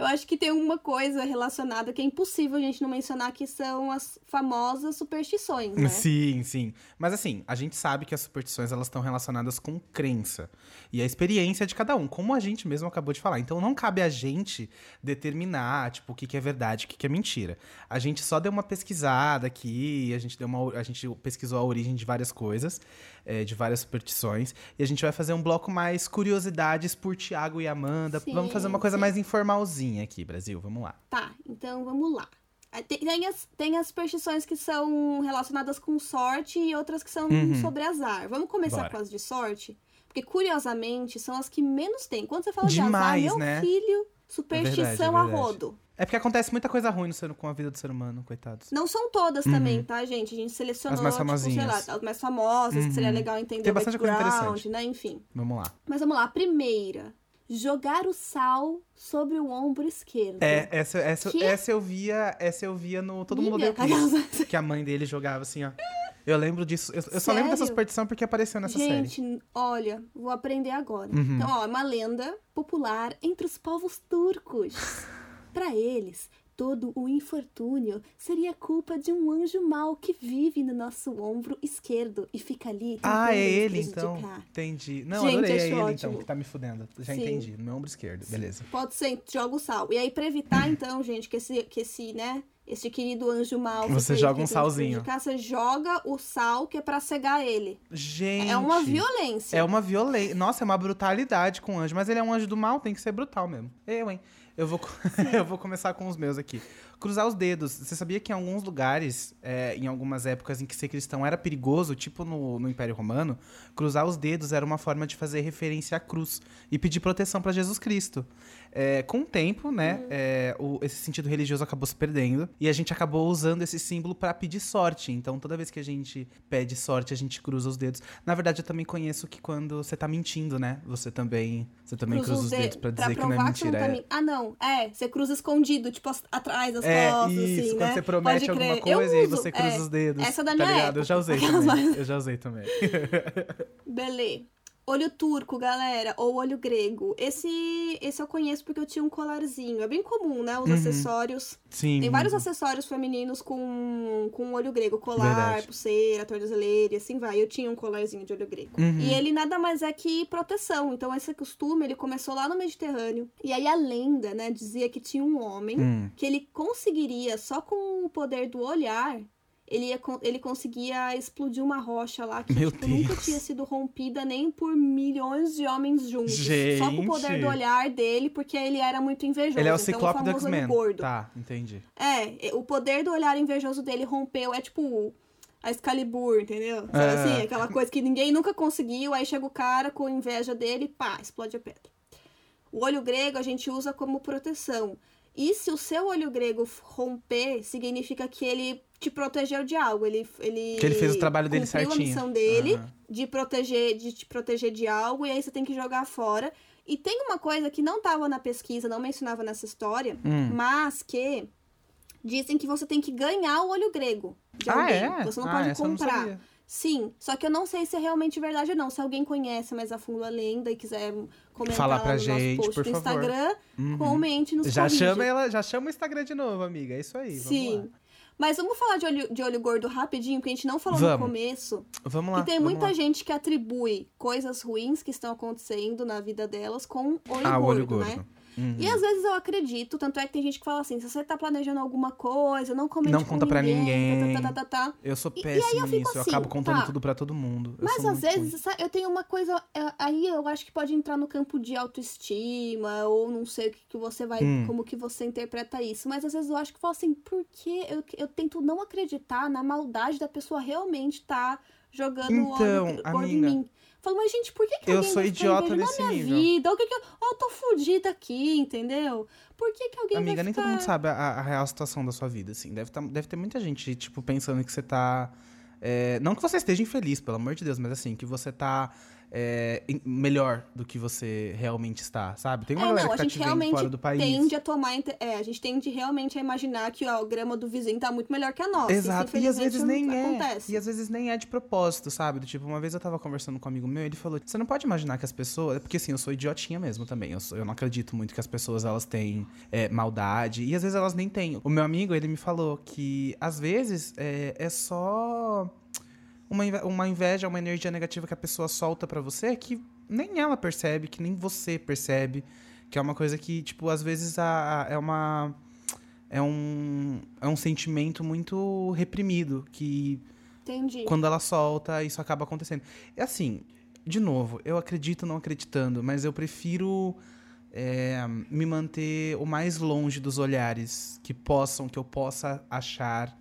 eu acho que tem uma coisa relacionada que é impossível a gente não mencionar, que são as famosas superstições, né? Sim, sim. Mas assim, a gente sabe que as superstições elas estão relacionadas com crença e a experiência de cada um, como a gente mesmo acabou de falar. Então não cabe a gente determinar, tipo, o que, que é verdade, o que, que é mentira. A gente só deu uma pesquisada aqui, a gente deu uma, a gente pesquisou a origem de várias coisas, é, de várias superstições, e a gente vai fazer um bloco mais curiosidades por Tiago e Amanda. Sim, Vamos fazer uma coisa sim. mais informalzinha aqui, Brasil. Vamos lá. Tá, então vamos lá. Aí Tem, as, tem as superstições que são relacionadas com sorte e outras que são Uhum. sobre azar. Vamos começar Bora. com as de sorte? Porque, curiosamente, são as que menos tem. Quando você fala Demais, de azar, meu né? filho, superstição É verdade, é a verdade. rodo. É porque acontece muita coisa ruim no ser, com a vida do ser humano, coitados. Não são todas também, tá, gente? A gente selecionou, Uhum. As mais tipo, sei lá, famosinhas. as mais famosas, que seria Uhum. legal entender Tem bastante coisa interessante. né? Enfim. Vamos lá. Mas vamos lá, a primeira. Jogar o sal sobre o ombro esquerdo. É, essa, essa, Que? essa eu via, essa eu via no Todo Mundo Odeia Chris, que a mãe dele jogava assim, ó. Eu lembro disso, eu, eu só lembro dessa Sério? superstição porque apareceu nessa série. Gente, olha, vou aprender agora. Uhum. Então, ó, é uma lenda popular entre os povos turcos. Para eles, todo o infortúnio seria culpa de um anjo mau que vive no nosso ombro esquerdo e fica ali tentando Ah, é ele então. Entendi. Não, Gente, adorei, é ele ótimo. então, que tá me fudendo. Já Sim. entendi, no meu ombro esquerdo, beleza. Pode ser, joga o sal. E aí, pra evitar, então, gente, que esse, que esse, né, esse querido anjo mau... Você joga um salzinho. prejudicar, Você joga o sal que é pra cegar ele. Gente. É uma violência. É uma violência. Nossa, é uma brutalidade com o anjo. Mas ele é um anjo do mal, tem que ser brutal mesmo. Eu, hein? Eu vou, eu vou começar com os meus aqui. Cruzar os dedos. Você sabia que em alguns lugares, é, em algumas épocas em que ser cristão era perigoso, tipo no, no Império Romano, cruzar os dedos era uma forma de fazer referência à cruz e pedir proteção para Jesus Cristo. É, com o tempo, né, é, o- esse sentido religioso acabou se perdendo e a gente acabou usando esse símbolo para pedir sorte. Então, toda vez que a gente pede sorte, a gente cruza os dedos. Na verdade, eu também conheço que quando você tá mentindo, né, você também, você também cruza, os dedos para dizer que não é mentira. tá é. Ah, não. É, você cruza escondido, tipo, atrás das É, costas, isso, assim, quando né? você promete alguma coisa e você cruza é. os dedos. Essa é da tá minha ligado? Eu já época. usei Aquelas também. mais- Eu já usei também. Beleza. Olho turco, galera, ou olho grego. Esse, esse eu conheço porque eu tinha um colarzinho. É bem comum, né? Os Uhum. acessórios. Sim. Tem vários acessórios femininos com, com olho grego. Colar, Verdade. pulseira, tornozeleira e assim vai. Eu tinha um colarzinho de olho grego. Uhum. E ele nada mais é que proteção. Então esse costume, ele começou lá no Mediterrâneo. E aí a lenda, né, dizia que tinha um homem Hum. que ele conseguiria, só com o poder do olhar, ele, ia, ele conseguia explodir uma rocha lá que tipo, nunca tinha sido rompida nem por milhões de homens juntos. Só com o poder Gente. do olhar dele, porque ele era muito invejoso. Ele é o então, Ciclope do famoso olho X-Men. gordo. Tá, entendi. É, o poder do olhar invejoso dele rompeu. É tipo a Excalibur, entendeu? Sabe É. assim? Aquela coisa que ninguém nunca conseguiu, aí chega o cara com inveja dele, pá, explode a pedra. O olho grego a gente usa como proteção. E se o seu olho grego romper, significa que ele te protegeu de algo. Ele, ele Que ele fez o trabalho dele certinho. a missão dele Aham. de proteger, de te proteger de algo, e aí você tem que jogar fora. E tem uma coisa que não estava na pesquisa, não mencionava nessa história, Hum. mas que dizem que você tem que ganhar o olho grego de Ah, alguém. é? Você não Ah, pode não comprar. sabia. Sim, só que eu não sei se é realmente verdade ou não. Se alguém conhece mais a fundo a lenda e quiser comentar Fala lá pra no gente, nosso post do. Instagram, Uhum. comente nos Já corrige. chama ela, já chama o Instagram de novo, amiga. É isso aí. Sim. Mas vamos falar de olho, de olho gordo rapidinho, porque a gente não falou Vamos. no começo. Vamos lá. que tem muita lá. gente que atribui coisas ruins que estão acontecendo na vida delas com olho Ah, o gordo, olho gordo. né? Uhum. E às vezes eu acredito, tanto é que tem gente que fala assim, se você tá planejando alguma coisa, não comente Não conta pra ninguém. ninguém. Tá, tá, tá, tá, tá. Eu sou péssimo aí eu nisso. eu assim, acabo contando tá. tudo pra todo mundo. Eu Mas às vezes ruim. eu tenho uma coisa. é, Aí eu acho que pode entrar no campo de autoestima, ou não sei o que, que você vai. Hum. Como que você interpreta isso. Mas às vezes eu acho que eu falo assim, porque eu, eu tento não acreditar na maldade da pessoa realmente tá jogando o Então, óleo gordo em amiga, mim. Falo, mas gente, por que, que eu alguém sou idiota nesse a minha nível. vida? O que que eu, oh, eu tô fudida aqui, entendeu? Por que, que alguém Amiga, vai nem ficar... todo mundo sabe a, a real situação da sua vida, assim. Deve, tá- deve ter muita gente, tipo, pensando que você tá. é, não que você esteja infeliz, pelo amor de Deus, mas assim, que você tá é, melhor do que você realmente está, sabe? Tem uma É, galera não, que a tá gente te vendo fora do país. tende a tomar. É, a gente tende realmente a imaginar que ó, o grama do vizinho tá muito melhor que a nossa. Exato, Isso, e às vezes nem é. acontece. E às vezes nem é de propósito, sabe? Do tipo, uma vez eu tava conversando com um amigo meu, ele falou: você não pode imaginar que as pessoas. Porque assim, eu sou idiotinha mesmo também. Eu, sou- eu não acredito muito que as pessoas elas têm é, maldade. E às vezes elas nem têm. O meu amigo, ele me falou que às vezes é, é só uma, uma inveja, uma energia negativa que a pessoa solta pra você que nem ela percebe, que nem você percebe. Que é uma coisa que, tipo, às vezes a, a- é uma. É um, é um sentimento muito reprimido, que Entendi. quando ela solta, isso acaba acontecendo. É assim, de novo, eu acredito não acreditando, mas eu prefiro é, me manter o mais longe dos olhares que possam, que eu possa achar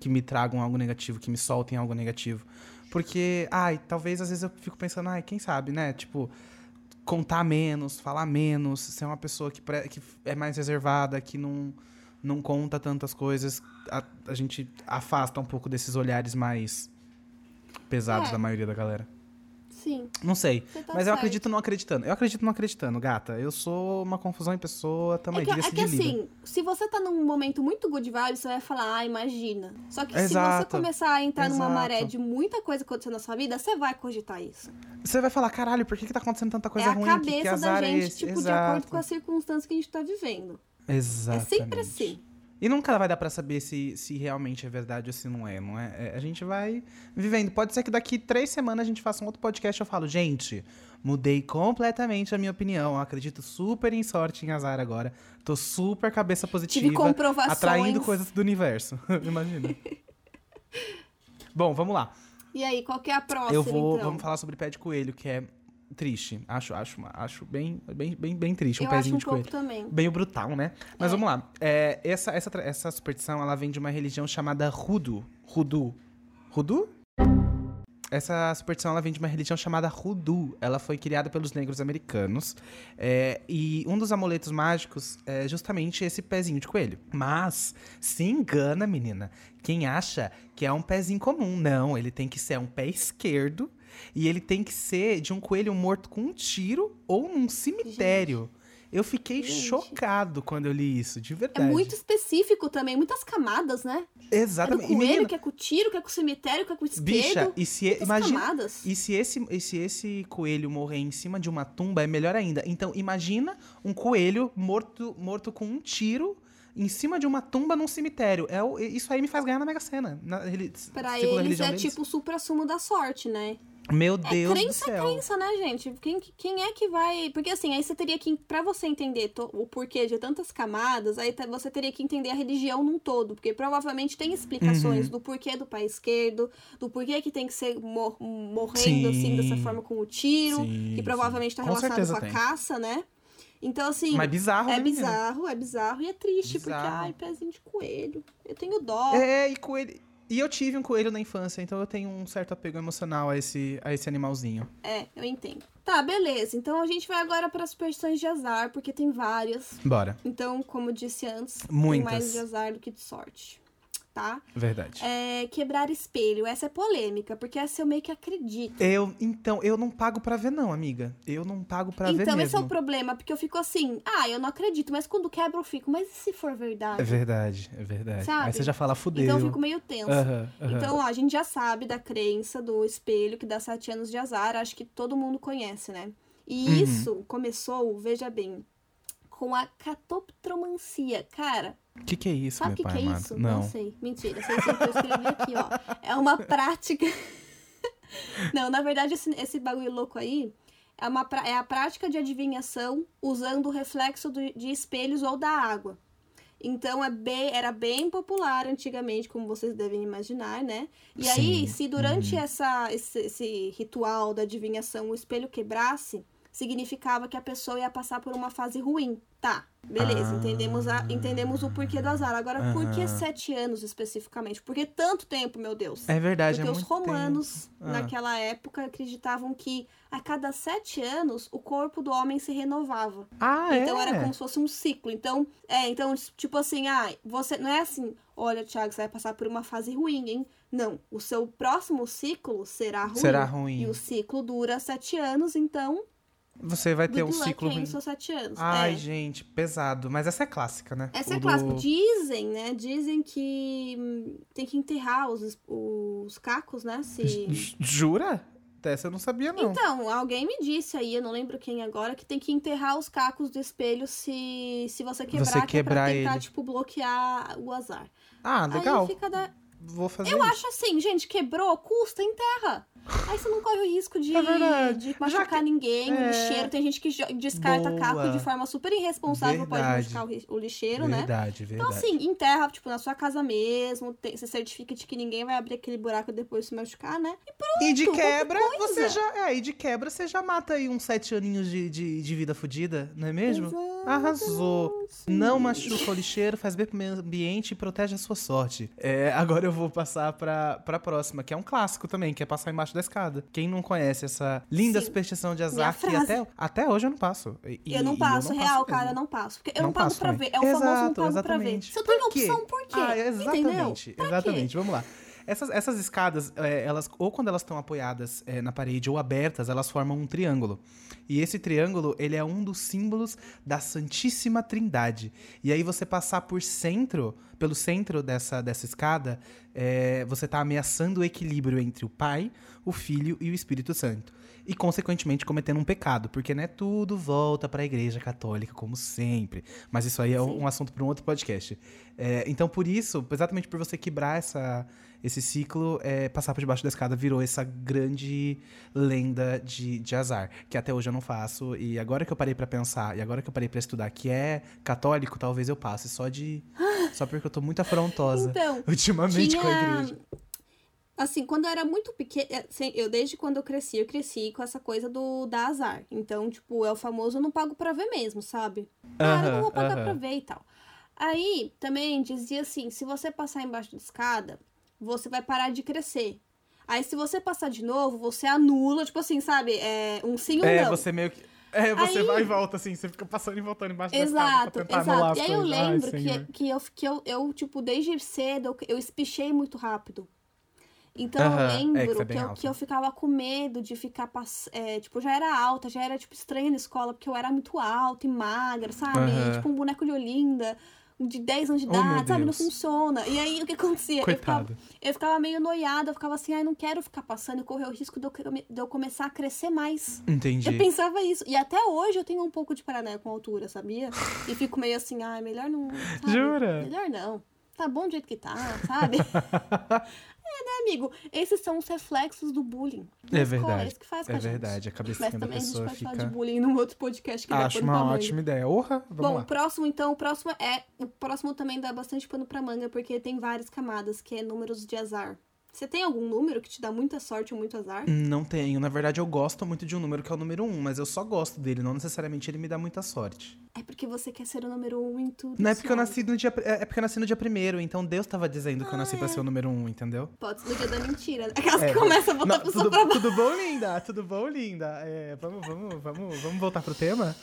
que me tragam algo negativo, que me soltem algo negativo. Porque, ai, talvez às vezes eu fico pensando, ai, quem sabe, né? Tipo, contar menos, falar menos, ser uma pessoa que, pre- que é mais reservada, que não, não conta tantas coisas, a, a gente afasta um pouco desses olhares mais pesados É. da maioria da galera. Sim, Não sei. tá Mas eu certo. acredito não acreditando. Eu acredito não acreditando, gata. Eu sou uma confusão em pessoa, tamo É que, é que de assim, se você tá num momento muito good vibes, você vai falar, ah, imagina. Só que se você Exato. começar a entrar numa Exato. maré de muita coisa acontecendo na sua vida, você vai cogitar isso. Você vai falar, caralho, por que, que tá acontecendo tanta coisa é a ruim? cabeça que, que da é gente, esse? tipo, de Exato. acordo com as circunstâncias que a gente tá vivendo. Exatamente. É sempre assim. E nunca vai dar pra saber se, se realmente é verdade ou se não é, não é? É, A gente vai vivendo. Pode ser que daqui três semanas a gente faça um outro podcast e eu falo, gente, mudei completamente a minha opinião. Eu acredito super em sorte em azar agora. Tô super cabeça positiva. Tive comprovações. Atraindo coisas do universo. Imagina. Bom, vamos lá. E aí, qual que é a próxima, eu vou. então? Vamos falar sobre pé de coelho, que é triste. Acho, acho, acho bem, bem, bem, bem triste. Um Eu pezinho um de coelho. também. Meio brutal, né? Mas É. vamos lá. É, essa, essa, essa superstição, ela vem de uma religião chamada Rudu. Rudu. Rudu? Essa superstição, ela vem de uma religião chamada Rudu. Ela foi criada pelos negros americanos. É, e um dos amuletos mágicos é justamente esse pezinho de coelho. Mas, se engana, menina. Quem acha que é um pezinho comum. Não, ele tem que ser um pé esquerdo. E ele tem que ser de um coelho morto com um tiro ou num cemitério. Eu fiquei Gente. chocado quando eu li isso, de É verdade. muito específico também, muitas camadas, né? É do Exatamente. Coelho, menina, que é com o tiro, que é com o cemitério, que é com o espelho. bicha, e se muitas imagina, camadas. E se esse, e se esse coelho morrer em cima de uma tumba, é melhor ainda. Então, imagina um coelho morto, morto com um tiro em cima de uma tumba num cemitério. É o- isso aí me faz ganhar na Mega Sena. Na, Pra eles é deles. tipo o supra-sumo da sorte, né? Meu É Deus do crença, céu. crença, né, gente? Quem, quem é que vai. Porque assim, aí você teria que. Pra você entender to- o porquê de tantas camadas, aí você teria que entender a religião num todo. Porque provavelmente tem explicações Uhum. do porquê do pé esquerdo, do porquê que tem que ser mor- morrendo Sim. assim, dessa forma com o tiro, Sim, que provavelmente tá. Com relacionado certeza com a tem. caça, né? Então, assim. Mas bizarro, É né, menina? bizarro, é bizarro e é triste, porque, Bizarro. ai, pezinho de coelho. Eu tenho dó. É, e coelho. E eu tive um coelho na infância, então eu tenho um certo apego emocional a esse, a esse animalzinho. É, eu entendo. Tá, beleza. Então a gente vai agora para as superstições de azar, porque tem várias. Bora. Então, como eu disse antes, tem Muitas. mais de azar do que de sorte. Tá? Verdade. É, quebrar espelho. Essa é polêmica, porque essa eu meio que acredito. Eu, então, eu não pago pra ver, não, amiga. Eu não pago pra ver então, mesmo. esse é o problema, porque eu fico assim, ah, eu não acredito, mas quando quebra eu fico, mas e se for verdade? É verdade, é verdade. Sabe? Aí você já fala, fudeu. Então eu fico meio aham. Então, ó, a gente já sabe da crença do espelho que dá sete anos de azar. Acho que todo mundo conhece, né? E Uhum. isso começou, veja bem, com a catoptromancia. Cara, O que, que é isso, sabe meu o que, pai que é amado? isso? Não. sei. Mentira, sei sim que eu escrevi aqui, ó. É uma prática. Não, na verdade, esse, esse bagulho louco aí é, uma, é a prática de adivinhação usando o reflexo do- de espelhos ou da água. Então é bem, era bem popular antigamente, como vocês devem imaginar, né? E aí, Sim. se durante Uhum. essa, esse, esse ritual da adivinhação o espelho quebrasse, significava que a pessoa ia passar por uma fase ruim. Tá, beleza, Ah. entendemos, a, entendemos o porquê do azar. Agora, por que Aham. sete anos especificamente? Por que tanto tempo, meu Deus? É verdade, Porque é os romanos. Ah. naquela época, acreditavam que a cada sete anos o corpo do homem se renovava. Ah, Então é? era como se fosse um ciclo. Então, é, então, tipo assim, ah, você não é assim, olha, Thiago, você vai passar por uma fase ruim, hein? Não, o seu próximo ciclo será ruim. Será ruim. E o ciclo dura sete anos, então, Você vai ter um good luck ciclo nos seus sete anos. Ai, É. gente, pesado. Mas essa é clássica, né? Essa O é do- clássica. Dizem, né? Dizem que tem que enterrar os, os cacos, né? Se... Jura? Essa eu não sabia, não. Então, alguém me disse aí, eu não lembro quem agora, que tem que enterrar os cacos do espelho se, se você quebrar, Você que é quebrar pra tentar, ele. tipo, bloquear o azar. ah, legal. Aí fica da... Vou fazer Eu isso. acho assim, gente, quebrou, custa, enterra. Aí você não corre o risco de, É verdade. de machucar que- ninguém, o é. lixeiro. Tem gente que descarta Boa. caco de forma super irresponsável, pode Verdade. machucar o o lixeiro, né? Verdade, Então, verdade. assim, enterra, tipo, na sua casa mesmo, tem, você certifica de que ninguém vai abrir aquele buraco depois se machucar, né? E de qualquer quebra, coisa. você já. É, e de quebra, você já mata aí uns sete aninhos de, de, de vida fodida, não é mesmo? Exato. Arrasou. Não machuca o lixeiro, faz bem pro meio ambiente e protege a sua sorte. É, agora eu vou passar pra, pra próxima, que é um clássico também, que é passar embaixo da escada. Quem não conhece essa linda Sim. superstição de azar, que até, até hoje eu não passo. E- eu não passo, real, mesmo. cara, eu não passo. Porque eu Não não, pago passo pra também. ver. É o famoso não Exato, pago pra ver. exatamente. Se eu tenho opção, por quê? Ah, exatamente, exatamente. Vamos lá. Essas, essas escadas, é, elas, ou quando elas estão apoiadas é, na parede ou abertas, elas formam um triângulo. E esse triângulo, ele é um dos símbolos da Santíssima Trindade. E aí você passar por centro, pelo centro dessa, dessa escada, é, você está ameaçando o equilíbrio entre o Pai, o Filho e o Espírito Santo. E, consequentemente, cometendo um pecado, porque né, tudo volta para a Igreja Católica, como sempre. Mas isso aí é um, um assunto para um outro podcast. É, então, por isso, exatamente por você quebrar essa, esse ciclo, é, passar por debaixo da escada virou essa grande lenda de, de azar, que até hoje eu não faço. E agora que eu parei para pensar, e agora que eu parei para estudar que é católico, talvez eu passe só de. Só porque eu tô muito afrontosa Então, ultimamente com a tinha... igreja. Assim, quando eu era muito pequena, eu desde quando eu cresci, eu cresci com essa coisa do da azar. Então, tipo, é o famoso eu não pago pra ver mesmo, sabe? Cara, eu não vou pagar aham. pra ver e tal. Aí, também dizia assim, se você passar embaixo da escada, você vai parar de crescer. Aí, se você passar de novo, você anula, tipo assim, sabe? É um sim ou É, não. você meio que. É, você Aí- vai e volta, assim, você fica passando e voltando embaixo da Exato, tentar anular exato. as E aí eu coisas. Ai, lembro Senhor. que, que, eu, que eu, eu, tipo, desde cedo, eu, eu espichei muito rápido. Então Aham, eu é, que lembro é que, eu, que eu ficava com medo de ficar pass... é, tipo, já era alta, já era tipo estranha na escola, porque eu era muito alta e magra, sabe? Aham. Tipo um boneco de Olinda, de 10 anos de Oh, idade, sabe? Não funciona. E aí o que acontecia? Eu ficava, Coitado. eu ficava meio noiada, eu ficava assim, ai, não quero ficar passando e correr o risco de eu, de eu começar a crescer mais. Entendi. Eu pensava isso. E até hoje eu tenho um pouco de paranoia com altura, sabia? E fico meio assim, ai, melhor não. sabe? Jura? Melhor não. Tá bom do jeito que tá, sabe? é, né, amigo? Esses são os reflexos do bullying. É escola, verdade. que faz É a verdade, a cabecinha Mas da também a gente pode falar fica. de bullying num outro podcast que Acho pano pra uma manga. ótima ideia. Orra, vamos Bom, lá. o próximo, então, o próximo é. O próximo também dá bastante pano pra manga, porque tem várias camadas, que é números de azar. Você tem algum número que te dá muita sorte ou muito azar? Não tenho. Na verdade, eu gosto muito de um número que é o número 1, mas eu só gosto dele, não necessariamente ele me dá muita sorte. É porque você quer ser o número um em tudo. Não é porque eu nasci no dia. É é porque eu nasci no dia primeiro, então Deus tava dizendo que eu Ah, nasci pra é. ser o número 1, entendeu? Pode ser no dia da mentira. Aquelas É, que começam a botar Não, a pessoa tudo, pra baixo. tudo bom, linda? Tudo bom, linda? É, vamos, vamos, vamos, vamos voltar pro tema?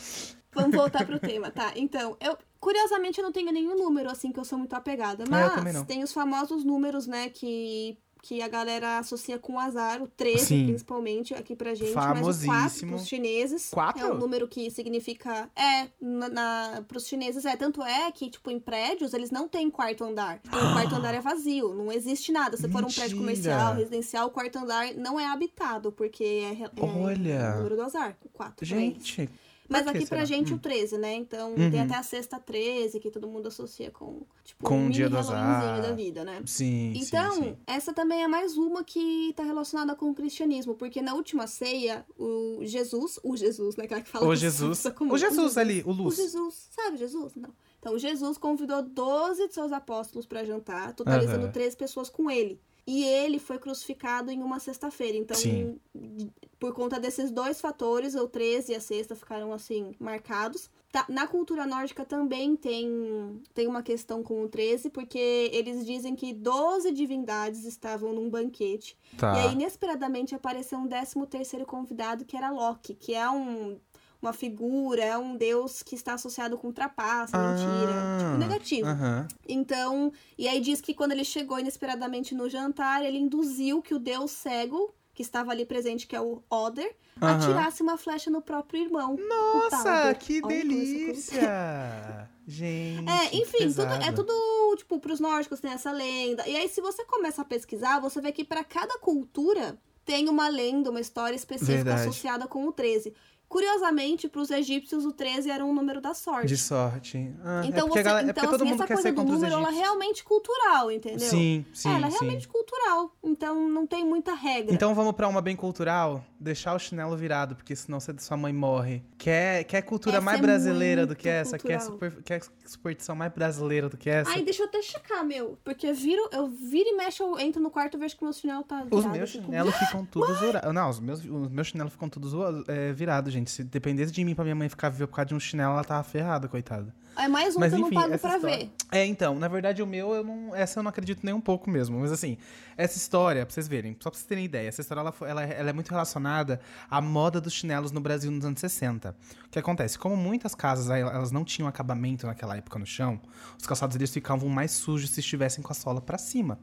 Vamos voltar pro tema, tá? Então, eu. Curiosamente, eu não tenho nenhum número assim que eu sou muito apegada. Ah, Mas tem os famosos números, né, que. Que a galera associa com azar, o 13, Sim. principalmente, aqui pra gente. Mas o 4 Famosíssimo. pros chineses. Quatro? É um número que significa. É, na, na, pros chineses é. Tanto é que, tipo, em prédios, eles não têm quarto andar. Tipo, o quarto andar é vazio, não existe nada. Se for um prédio comercial, residencial, o quarto andar não é habitado, porque é, é Olha. o número do azar, o 4. Gente. Mas aqui pra será? gente Hum. o 13, né? Então Uhum. tem até a sexta 13, que todo mundo associa com, tipo, Com um o dia do azar. da vida, né? Sim, Então, sim, sim. essa também é mais uma que tá relacionada com o cristianismo, porque na última ceia, o Jesus, o Jesus, né? Aquela que fala O Jesus. comum, O Jesus ali, o O Luz. Jesus, sabe Jesus? Não. Então, Jesus convidou 12 de seus apóstolos para jantar, totalizando Aham. 13 pessoas com ele. E ele foi crucificado em uma sexta-feira. Então, Sim. Por conta desses dois fatores, o 13 e a sexta ficaram assim marcados. Tá, na cultura nórdica também tem, tem uma questão com o 13, porque eles dizem que 12 divindades estavam num banquete. Tá. E aí, inesperadamente, apareceu um 13 terceiro convidado, que era Loki, que é um, uma figura, é um deus que está associado com trapaça, mentira, Ah, tipo, negativo. Então, e aí diz que quando ele chegou inesperadamente no jantar, ele induziu que o deus cego, que estava ali presente, que é o Oder, atirasse uma flecha no próprio irmão. Nossa, que Olha isso delícia! Gente. É, enfim, tudo, é tudo, tipo, pros nórdicos tem essa lenda. E aí, se você começa a pesquisar, você vê que pra cada cultura tem uma lenda, uma história específica Verdade. associada com o 13. Curiosamente, pros egípcios, o 13 era um número da sorte. De sorte. Ah, é Então, porque, a você, galera- é então porque todo assim, essa coisa do os número, ela é realmente cultural, entendeu? Sim, sim, É, ela é sim. realmente cultural. Então, não tem muita regra. Então vamos pra uma bem cultural? Deixar o chinelo virado, porque senão você, sua mãe morre. Quer, quer cultura Essa mais é brasileira do que essa? Quer, super, quer superstição mais brasileira do que essa? Ai, deixa eu até checar, meu. Porque eu viro, eu viro e mexo, eu entro no quarto e vejo que meu chinelo tá virado. Os eu meus chinelos ficam todos virados. Não, os meus, os meus chinelos ficam todos é, virados, gente. Se dependesse de mim pra minha mãe ficar viva por causa de um chinelo, ela tava ferrada, coitada. É mais um Mas que eu enfim, não pago pra história- ver. É, então, na verdade o meu, eu não, essa eu não acredito nem um pouco mesmo. Mas assim, essa história, pra vocês verem, só pra vocês terem ideia, essa história ela, ela, ela é muito relacionada à moda dos chinelos no Brasil nos anos 60. O que acontece? Como muitas casas elas não tinham acabamento naquela época no chão, os calçados eles ficavam mais sujos se estivessem com a sola pra cima.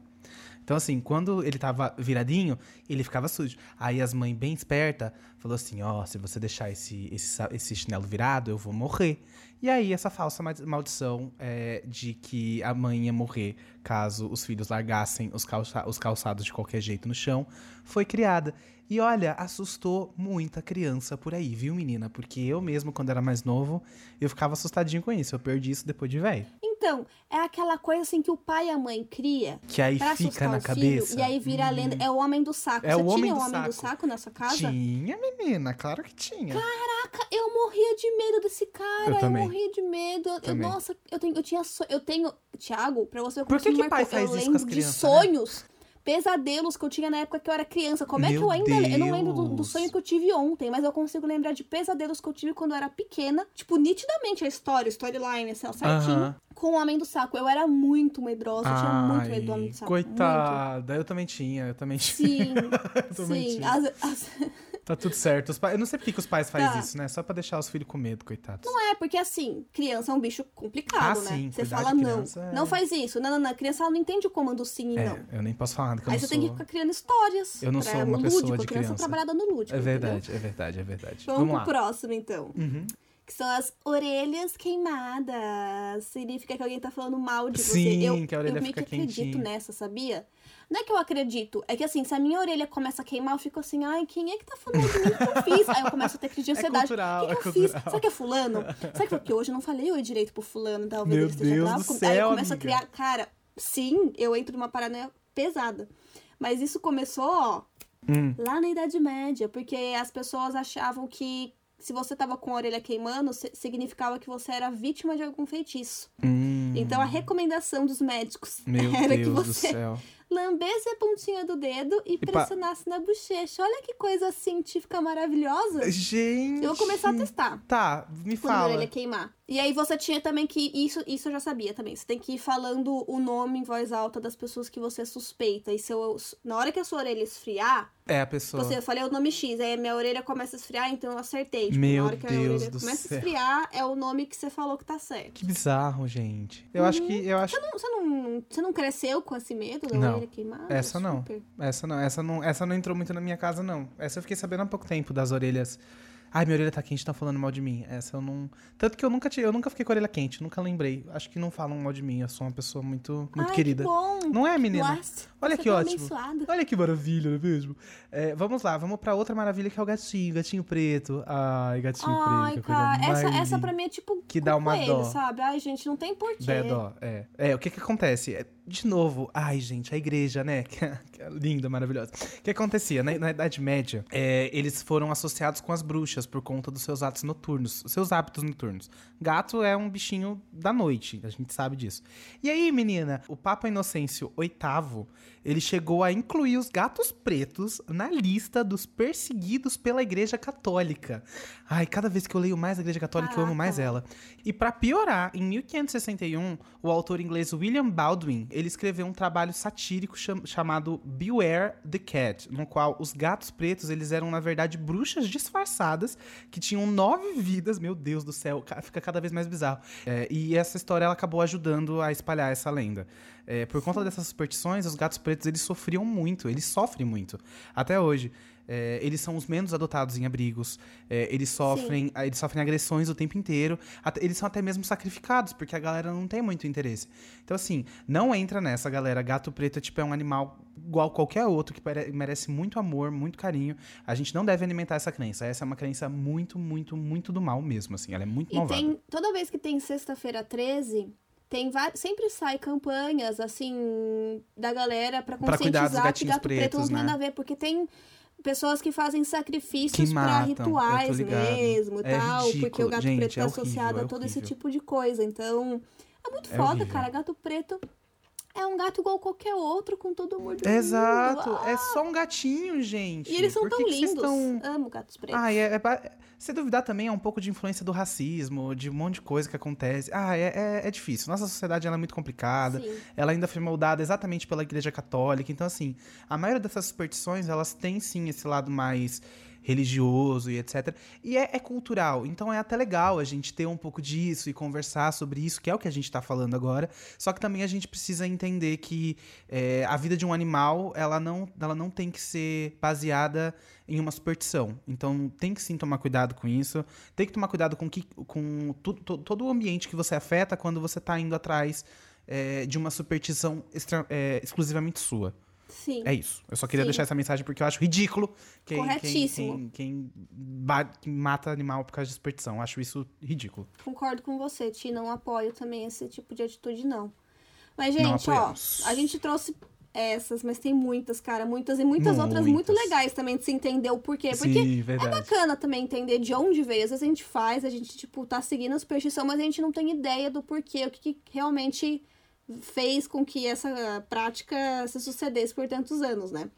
Então, assim, quando ele tava viradinho, ele ficava sujo. Aí as mães, bem esperta, falou assim: ó, se você deixar esse, esse, esse chinelo virado, eu vou morrer. E aí, essa falsa ma- maldição é, de que a mãe ia morrer caso os filhos largassem os, calça os calçados de qualquer jeito no chão, foi criada. E olha, assustou muita criança por aí, viu, menina? Porque eu mesmo, quando era mais novo, eu ficava assustadinho com isso. Eu perdi isso depois de velho. Então, é aquela coisa assim que o pai e a mãe cria Que aí fica na cabeça. filho, e aí vira a lenda. É o homem do saco. É Você o homem tinha do o homem do saco. saco na sua casa? Tinha, menina, claro que tinha. Caraca, eu morria de medo desse cara. Eu também. morria de medo. Eu- nossa, eu tenho, eu tinha so- eu tenho, Thiago, pra você Por que que pai faz eu isso com as crianças, de né? Pesadelos que eu tinha na época que eu era criança. Como é que Meu eu ainda, eu não lembro do, do Deus. sonho que eu tive ontem, mas eu consigo lembrar de pesadelos que eu tive quando eu era pequena, tipo nitidamente a história, storyline, assim, certinho. Aham. Com o Homem do Saco. Eu era muito medrosa, eu tinha muito medo do Homem do Saco. muito. Coitada, eu também tinha, eu também tinha. Sim, também sim. tinha. As, as- Tá tudo certo. Os pa... Eu não sei por que os pais fazem Tá. isso, né? Só pra deixar os filhos com medo, coitados. Não é, porque assim, criança é um bicho complicado, Ah, né? sim, você fala não. é- Não faz isso. Não, não, não. A criança ela não entende o comando sim e É, não. eu nem posso falar nada Aí você sou... tem que ficar criando histórias. Eu não sou uma pessoa lúdico, de a criança criança. trabalhada no lúdico. É entendeu? verdade, é verdade, é verdade. Vamos, Vamos pro lá. próximo, então. Uhum. Que são as orelhas queimadas. Significa que alguém tá falando mal de Sim, você. Eu, que a orelha eu meio que acredito quentinha. nessa, sabia? Não é que eu acredito, é que assim, se a minha orelha começa a queimar, eu fico assim, ai, quem é que tá falando de mim que eu fiz? Aí eu começo a ter crise de ansiedade. cultural, o que, é que eu cultural. fiz? Será que é fulano? Será que porque hoje eu não falei oi direito pro fulano? Talvez Meu ele esteja Deus bravo do comigo. Aí eu céu, começo a amiga. criar. Cara, sim, eu entro numa paranoia pesada. Mas isso começou, ó, Hum. lá na Idade Média, porque as pessoas achavam que se você tava com a orelha queimando, significava que você era vítima de algum feitiço. Hum. Então a recomendação dos médicos Meu era Deus que você lambesse a pontinha do dedo e, pa- pressionasse na bochecha. Olha que coisa científica maravilhosa. Gente. Eu vou começar a testar Tá, me quando a fala. orelha queimar. E aí você tinha também que. Isso, isso eu já sabia também. Você tem que ir falando o nome em voz alta das pessoas que você suspeita. E se eu, na hora que a sua orelha esfriar, É a pessoa. Você, eu falei o nome X, aí a minha orelha começa a esfriar, então eu acertei. Tipo, Meu na hora que a Deus orelha do começa céu. a esfriar, é o nome que você falou que tá certo. Que bizarro, gente. Eu acho que. Eu acho Você não, você, não, você não cresceu com esse medo da Não. orelha queimada? Essa não. Super. Essa não, essa não, essa não entrou muito na minha casa, não. Essa eu fiquei sabendo há pouco tempo das orelhas. Ai, minha orelha tá quente, tá falando mal de mim. Essa eu não. Tanto que eu nunca tive, eu nunca fiquei com a orelha quente, nunca lembrei. Acho que não falam mal de mim. Eu sou uma pessoa muito, muito Ai, querida. Que bom. Não é, menina? Nossa, Olha que tá ótimo. abençoada. Olha que maravilha, não é mesmo? É, vamos lá, vamos pra outra maravilha que é o gatinho, gatinho preto. Ai, gatinho Ai, preto, é cara, coisa essa, essa pra mim é tipo Que dá uma coelho, dó. sabe? Ai, gente, não tem porquê. Dá dó, é. É, o que que acontece? É, de novo, ai, gente, a igreja, né? Que é, que é linda, maravilhosa. O que acontecia? Na, na Idade Média, é, eles foram associados com as bruxas por conta dos seus atos noturnos, seus hábitos noturnos. Gato é um bichinho da noite, a gente sabe disso. E aí, menina, o Papa Inocêncio VIII, ele chegou a incluir os gatos pretos na lista dos perseguidos pela Igreja Católica. Ai, cada vez que eu leio mais a Igreja Católica, eu amo Caraca. mais ela. E pra piorar, em 1561, o autor inglês William Baldwin, ele escreveu um trabalho satírico cham- chamado Beware the Cat, no qual os gatos pretos, eles eram na verdade bruxas disfarçadas que tinham nove vidas, meu Deus do céu, ca- fica cada vez mais bizarro. É, e essa história ela acabou ajudando a espalhar essa lenda. É, por conta dessas superstições, os gatos pretos eles sofriam muito, eles sofrem muito até hoje. É, eles são os menos adotados em abrigos. é, eles sofrem, eles sofrem agressões o tempo inteiro. até- eles são até mesmo sacrificados, porque a galera não tem muito interesse. Então, assim, não entra nessa, galera. Gato preto é tipo é um animal igual qualquer outro que merece muito amor, muito carinho. A gente não deve alimentar essa crença. Essa é uma crença muito, muito, muito do mal mesmo, assim. Ela é muito E malvada. tem, toda vez que tem sexta-feira 13, tem sempre sai campanhas, assim, da galera dos conscientizar que gato preto não pretos, tem nada né? a ver, porque tem pessoas que fazem sacrifícios tô rituais mesmo É tal, porque ridículo. o gato Gente, preto é tá horrível, associado é a todo esse horrível. tipo de coisa. Então, é muito É foda, horrível. cara. Gato preto é um gato igual qualquer outro, com todo o amor do Exato. mundo. Ah! É só um gatinho, gente. E eles são Por tão que lindos. tão- Amo gatos pretos. Ah, é, é Se duvidar também é um pouco de influência do racismo, de um monte de coisa que acontece. Ah, é, é, é difícil. Nossa sociedade ela é muito complicada. Sim. Ela ainda foi moldada exatamente pela Igreja Católica. Então, assim, a maioria dessas superstições, elas têm sim esse lado mais religioso e etc. E é, é cultural. Então é até legal a gente ter um pouco disso e conversar sobre isso, que é o que a gente tá falando agora. Só que também a gente precisa entender que é, a vida de um animal, ela não, ela não tem que ser baseada em uma superstição. Então tem que sim tomar cuidado com isso. Tem que tomar cuidado com, que, com tu- tu- todo o ambiente que você afeta quando você tá indo atrás é, de uma superstição extra- é, exclusivamente sua. Sim. É isso. Eu só queria Sim. deixar essa mensagem porque eu acho ridículo quem, Corretíssimo. quem, quem quem mata animal por causa de superstição. Eu acho isso ridículo. Concordo com você, Ti. Não apoio também esse tipo de atitude, não. Mas, gente, ó, a gente trouxe essas, mas tem muitas, cara. Muitas e muitas, outras muito Muitas. legais também de se entender o porquê. Porque Sim, é verdade. bacana também entender de onde veio. Às vezes a gente faz, a gente, tipo, tá seguindo a superstição, mas a gente não tem ideia do porquê, o que, que realmente fez com que essa prática se sucedesse por tantos anos, né?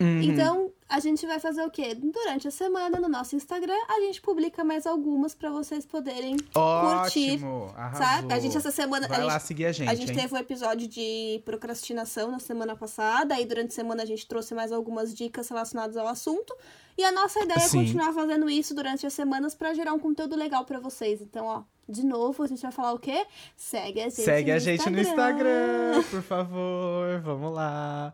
Uhum. Então, a gente vai fazer o quê? Durante a semana, no nosso Instagram, a gente publica mais algumas pra vocês poderem curtir. Ótimo, arrasou. Saca? A gente essa semana. Vai a lá gente, seguir a gente, a gente hein? teve um episódio de procrastinação na semana passada, aí durante a semana a gente trouxe mais algumas dicas relacionadas ao assunto. E a nossa ideia Sim. é continuar fazendo isso durante as semanas pra gerar um conteúdo legal pra vocês. Então, ó, de novo, a gente vai falar o quê? Segue a gente Segue no a gente no Instagram, por favor. Vamos lá.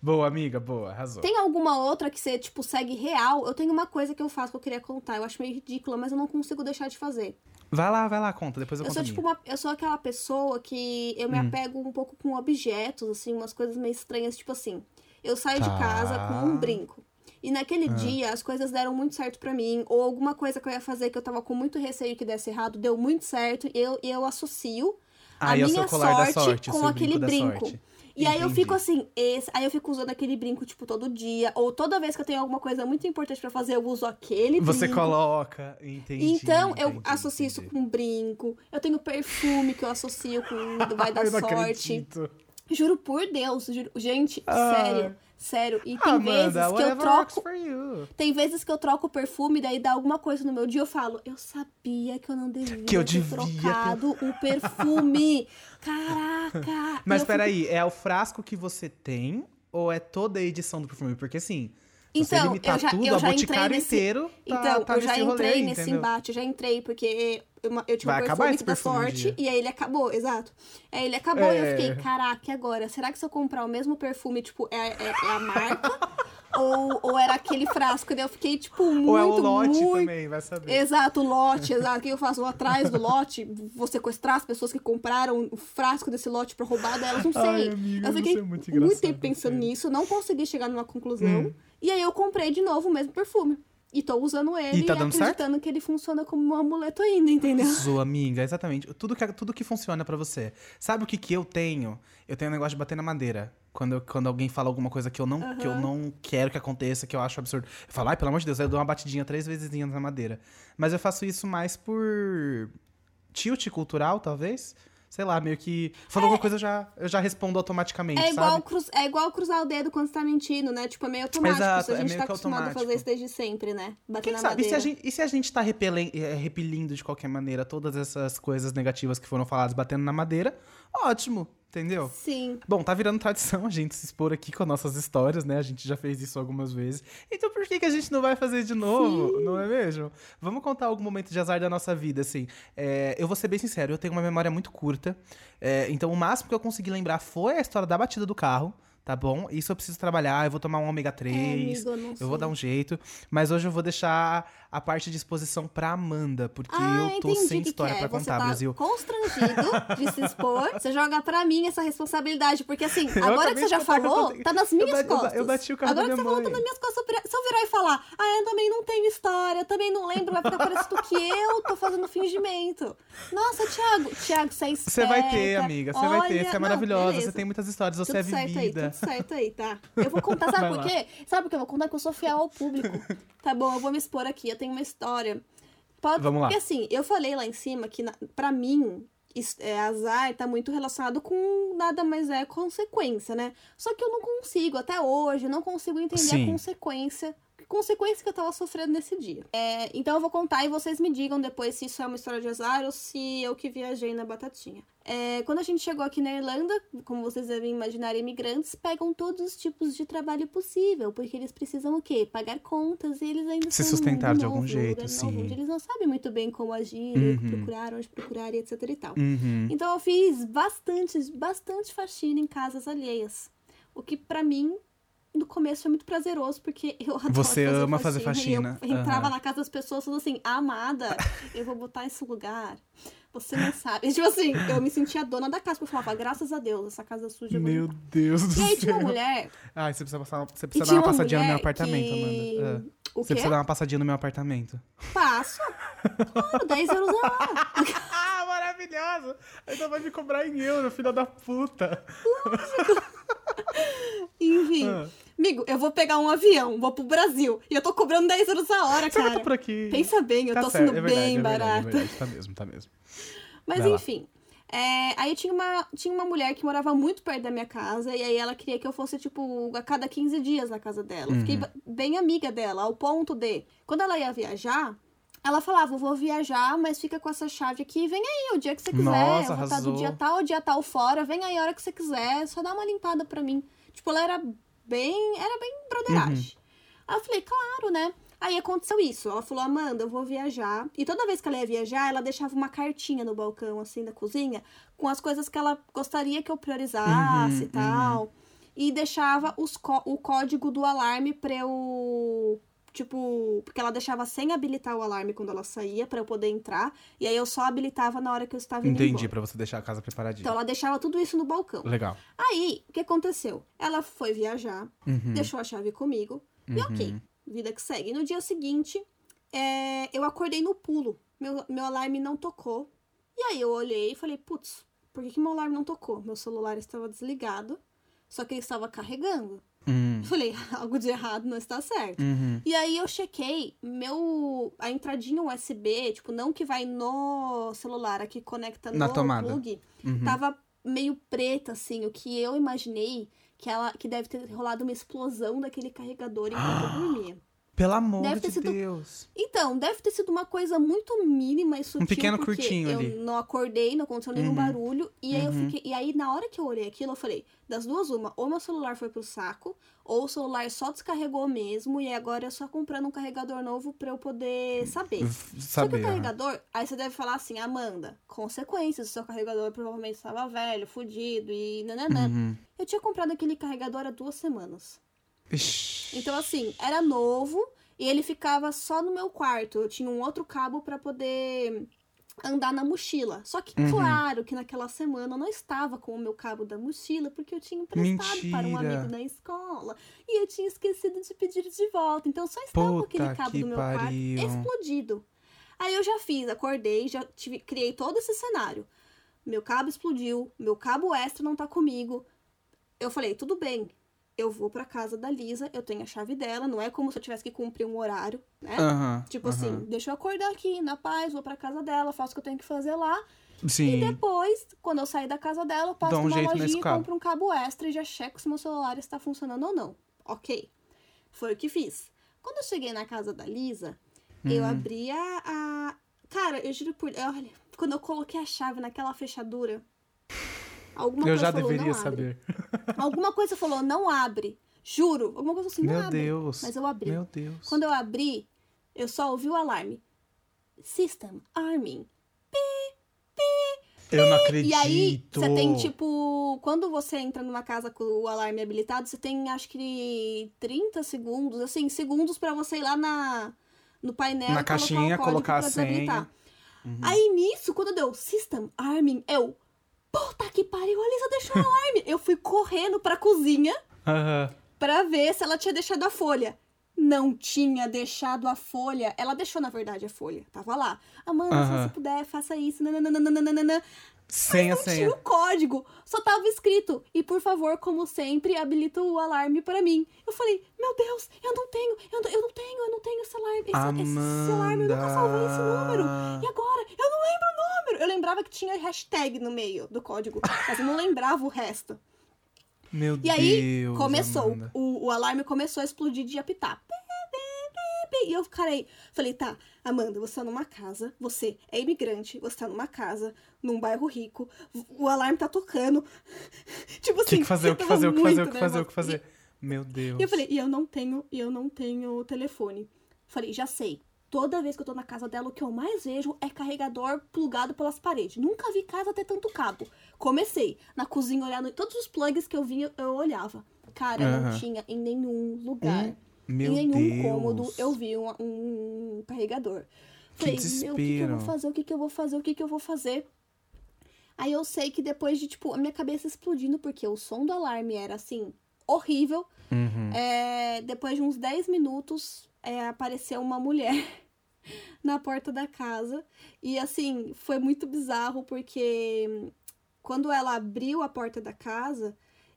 Boa, amiga, boa, arrasou. Tem alguma outra que você, tipo, segue real? Eu tenho uma coisa que eu faço que eu queria contar. Eu acho meio ridícula, mas eu não consigo deixar de fazer. Vai lá, vai lá, conta, depois eu, Eu conto sou, tipo, uma, eu sou aquela pessoa que eu me Hum. apego um pouco com objetos, assim, umas coisas meio estranhas, tipo assim. Eu saio Tá. de casa com um brinco. E naquele Ah. dia as coisas deram muito certo pra mim, ou alguma coisa que eu ia fazer que eu tava com muito receio que desse errado, deu muito certo, e eu, eu associo a Ah, e é minha sorte, sorte, com aquele brinco brinco. E aí eu Entendi. fico assim, esse, aí eu fico usando aquele brinco, tipo, todo dia. Ou toda vez que eu tenho alguma coisa muito importante pra fazer, eu uso aquele Você brinco. coloca, entendi. Então, eu entendi, associo isso entendi. com brinco. Eu tenho perfume que eu associo com Vai dar Eu Sorte. acredito. Juro por Deus, juro- gente, Ah. sério, sério. E tem Ah, vezes Amanda, que eu troco. Tem vezes que eu troco o perfume, daí dá alguma coisa no meu dia, eu falo, eu sabia que eu não devia Que eu ter devia ter- trocado o perfume. Caraca! Mas eu fico- peraí, é o frasco que você tem ou é toda a edição do perfume? Porque assim, Então, eu já- tudo, eu já entrei nesse- inteiro tá, Então, tá eu já entrei rolê, nesse entendeu? embate, eu já entrei, porque eu, eu tinha Vai um perfume um sorte, dia. e aí ele acabou, exato. Aí ele acabou e eu É. fiquei, caraca, e agora? Será que se eu comprar o mesmo perfume, tipo, é, é- é a marca? ou, ou era aquele frasco? Daí eu fiquei, tipo, muito, Ou é o lote muito... também, vai saber. Exato, o lote, exato. O que eu faço? Vou atrás do lote, vou sequestrar as pessoas que compraram o frasco desse lote pra roubar delas, não sei. Ai, amiga, eu fiquei é muito engraçada, tempo pensando nisso, não consegui chegar numa conclusão. Hum. E aí eu comprei de novo o mesmo perfume. E tô usando ele E tá dando certo? acreditando que ele funciona como um amuleto ainda, entendeu? Sua amiga, exatamente. Tudo que, tudo que funciona pra você. Sabe o que, que eu tenho? Eu tenho um negócio de bater na madeira. Quando, eu- quando alguém fala alguma coisa que eu, não, que eu não quero que aconteça, que eu acho absurdo. Eu falo, ai, pelo amor de Deus, aí eu dou uma batidinha três vezes na madeira. Mas eu faço isso mais por tilt cultural, talvez. Sei lá, meio que. Falou alguma coisa, eu já, eu já respondo automaticamente, É igual, sabe? cruz, é igual cruzar o dedo quando você tá mentindo, né? Tipo, é meio automático. Exato, a é gente meio tá acostumado a fazer automático. isso desde sempre, né? Bater Quem na sabe? E se, madeira. a gente, e se a gente tá eh, repelindo de qualquer maneira todas essas coisas negativas que foram faladas batendo na madeira? Ótimo, entendeu? Sim. Bom, tá virando tradição a gente se expor aqui com nossas histórias, né? A gente já fez isso algumas vezes. Então por que, que a gente não vai fazer de novo? Não é mesmo? Vamos contar algum momento de azar da nossa vida, assim. É, eu vou ser bem sincero, eu tenho uma memória muito curta. É, então o máximo que eu consegui lembrar foi a história da batida do carro. Tá bom? Isso eu preciso trabalhar, eu vou tomar um ômega 3, É, amigo, eu não eu vou dar um jeito. Mas hoje eu vou deixar a parte de exposição pra Amanda, porque Ah, eu tô sem história que é. pra Você contar, tá Brasil. constrangido de se expor, você joga pra mim essa responsabilidade. Porque assim, agora que você já falou, tá nas minhas eu costas. eu bati o carro agora que você falou, tá nas minhas costas. Se eu virar- e falar, ah, eu também não tenho história, eu também não lembro, vai ficar parecendo que eu tô fazendo fingimento. Nossa, Thiago, Thiago, você é esperta. Você vai ter, amiga, você vai ter. Olha- Você é maravilhosa, beleza. você tem muitas histórias, você tudo é certo aí, vivida. tudo certo aí, tá? Eu vou contar, sabe por quê? Sabe por quê? Eu vou contar que eu sou fiel ao público. Tá bom, eu vou me expor aqui, eu tenho uma história. Pode, Vamos lá. Porque assim, eu falei lá em cima que, na, pra mim, é, azar tá muito relacionado com nada mais é consequência, né? Só que eu não consigo, até hoje, não consigo entender Sim. a consequência. Consequência que eu tava sofrendo nesse dia. É, então eu vou contar e vocês me digam depois se isso é uma história de azar ou se eu que viajei na batatinha. É, quando a gente chegou aqui na Irlanda, como vocês devem imaginar, imigrantes pegam todos os tipos de trabalho possível, porque eles precisam o quê? Pagar contas e eles ainda Se sustentar de algum novo, jeito, sim. novo, eles não sabem muito bem como agir, Uhum. procurar, onde procurar e etc e tal. Uhum. Então eu fiz bastante, bastante faxina em casas alheias. O que pra mim, no começo, foi muito prazeroso, porque eu adoro Você fazer ama fazer faxina. eu entrava Aham. na casa das pessoas falando assim, amada, eu vou botar esse lugar. Você não sabe. E, tipo assim, eu me sentia dona da casa, porque eu falava, graças a Deus, essa casa suja Meu limpar." Deus do E aí tinha céu. uma mulher. Ai, você precisa, passar, você precisa dar uma uma passadinha no meu apartamento, que... Amanda. É. O Você quê? precisa dar uma passadinha no meu apartamento. Passo. Claro, 10 euros a hora. ah, maravilhoso! Ainda vai me cobrar em euro, filha da puta. Enfim. Ah. Amigo, eu vou pegar um avião, vou pro Brasil. E eu tô cobrando 10 euros a hora, Você cara. tá por aqui. Pensa bem, eu Tá tô certo, sendo é verdade, bem é verdade, barata. É verdade, tá mesmo, tá mesmo. Mas Vai enfim. É, aí tinha uma, tinha uma mulher que morava muito perto da minha casa, e aí ela queria que eu fosse, tipo, a cada 15 dias na casa dela. Fiquei Uhum. ba- bem amiga dela, ao ponto de, quando ela ia viajar, ela falava, vou viajar, mas fica com essa chave aqui, vem aí o dia que você quiser. Nossa, eu vou estar do dia tal, dia tal fora, vem aí a hora que você quiser, só dá uma limpada pra mim. Tipo, ela era bem, era bem broderagem. Aí eu falei, claro, né? Aí aconteceu isso. Ela falou, Amanda, eu vou viajar. E toda vez que ela ia viajar, ela deixava uma cartinha no balcão, assim, da cozinha, com as coisas que ela gostaria que eu priorizasse Uhum, e tal. E deixava os o código do alarme pra eu. Tipo, porque ela deixava sem habilitar o alarme quando ela saía, pra eu poder entrar. E aí eu só habilitava na hora que eu estava indo Entendi, pra você deixar a casa preparadinha. Então ela deixava tudo isso no balcão. Legal. Aí, o que aconteceu? Ela foi viajar, Uhum. deixou a chave comigo. E ok, vida que segue. No dia seguinte, é, eu acordei no pulo. Meu, meu alarme não tocou. E aí eu olhei e falei, putz, por que, que meu alarme não tocou? Meu celular estava desligado, só que ele estava carregando. Hum. Eu falei, algo de errado não está certo. Uhum. E aí eu chequei meu a entradinha USB, tipo, não que vai no celular, a que conecta Na no tomada. plug, Uhum. tava meio preta assim, o que eu imaginei que ela que deve ter rolado uma explosão daquele carregador enquanto eu dormia. Pelo amor Deve ter de sido- Deus. Então, deve ter sido uma coisa muito mínima e sutil. pequeno porque curtinho eu ali. não acordei, não aconteceu nenhum Uhum. barulho. E aí eu Uhum. fiquei. E aí, na hora que eu olhei aquilo, eu falei, das duas, uma, ou meu celular foi pro saco, ou o celular só descarregou mesmo, e agora é só comprando um carregador novo pra eu poder saber. F- Só que Saber. o carregador, aí você deve falar assim, Amanda, consequências, o seu carregador provavelmente estava velho, fudido e nananã. Uhum. Eu tinha comprado aquele carregador há duas semanas. Ixi. Então, assim, era novo e ele ficava só no meu quarto. Eu tinha um outro cabo pra poder andar na mochila. Só que, Uhum. claro, que naquela semana eu não estava com o meu cabo da mochila, porque eu tinha emprestado para um Mentira. amigo na escola. E eu tinha esquecido de pedir de volta. Então, só estava Puta aquele cabo do meu pariu. quarto explodido. Aí eu já fiz, acordei, já tive, criei todo esse cenário. Meu cabo explodiu, meu cabo extra não tá comigo. Eu falei, tudo bem, eu vou pra casa da Lisa, eu tenho a chave dela, não é como se eu tivesse que cumprir um horário, né? Aham. Tipo aham. assim, deixa eu acordar aqui, na paz, vou pra casa dela, faço o que eu tenho que fazer lá. E Sim. depois, quando eu sair da casa dela, eu passo Dá um numa lojinha e compro um cabo extra e já checo se meu celular está funcionando ou não. Ok. Foi o que fiz. Quando eu cheguei na casa da Lisa, eu Uhum. abri a, a- Cara, eu juro por. Olha, quando eu coloquei a chave naquela fechadura. Alguma Eu coisa já falou, deveria saber. Alguma coisa falou, não abre. Juro. Alguma coisa assim, não Meu abre. Deus. Mas eu abri. Meu Deus. Quando eu abri, eu só ouvi o alarme. System Arming. Eu não acredito. E aí, você tem tipo. Quando você entra numa casa com o alarme habilitado, você tem acho que 30 segundos, assim, segundos pra você ir lá na, no painel Na caixinha, colocar, colocar a pra senha. desabilitar. Aí nisso, quando deu System Arming, eu. Puta que pariu, a Lisa deixou o alarme. eu fui correndo pra cozinha Aham. pra ver se ela tinha deixado a folha. Não tinha deixado a folha. Ela deixou, na verdade, a folha. Tava lá. Amanda, se Aham. você puder, faça isso. Nananana. Sem a Não tinha senha. o código. Só tava escrito. E por favor, como sempre, habilita o alarme pra mim. Eu falei, meu Deus, eu não tenho, eu não, eu não tenho, eu não tenho esse alarme. Esse, esse alarme, eu nunca salvei esse número. E agora? Eu não lembro o número. Eu lembrava que tinha hashtag no meio do código, mas eu não lembrava o resto. Meu E aí, Deus. começou. Amanda. O, o alarme começou a explodir de apitar. E eu ficarei. Falei, tá, Amanda, você tá numa casa, você é imigrante, você tá numa casa, num bairro rico, o alarme tá tocando. Tipo assim. que, fazer? O que fazer? O que fazer? O que fazer? O que fazer? Meu Deus. E eu falei, e eu não tenho, e eu não tenho telefone. Falei, já sei. Toda vez que eu tô na casa dela, o que eu mais vejo é carregador plugado pelas paredes. Nunca vi casa ter tanto cabo. Comecei na cozinha olhando todos os plugs que eu vinha, eu olhava. Cara, não Aham. tinha em nenhum lugar. Meu em nenhum Deus. cômodo eu vi um, um carregador. Falei, meu, o que, que eu vou fazer? O que, que eu vou fazer? O que, que eu vou fazer? Aí eu sei que depois de, tipo, a minha cabeça explodindo, porque o som do alarme era, assim, horrível. Uhum. É, depois de uns 10 minutos, é, apareceu uma mulher na porta da casa. E assim, foi muito bizarro, porque quando ela abriu a porta da casa,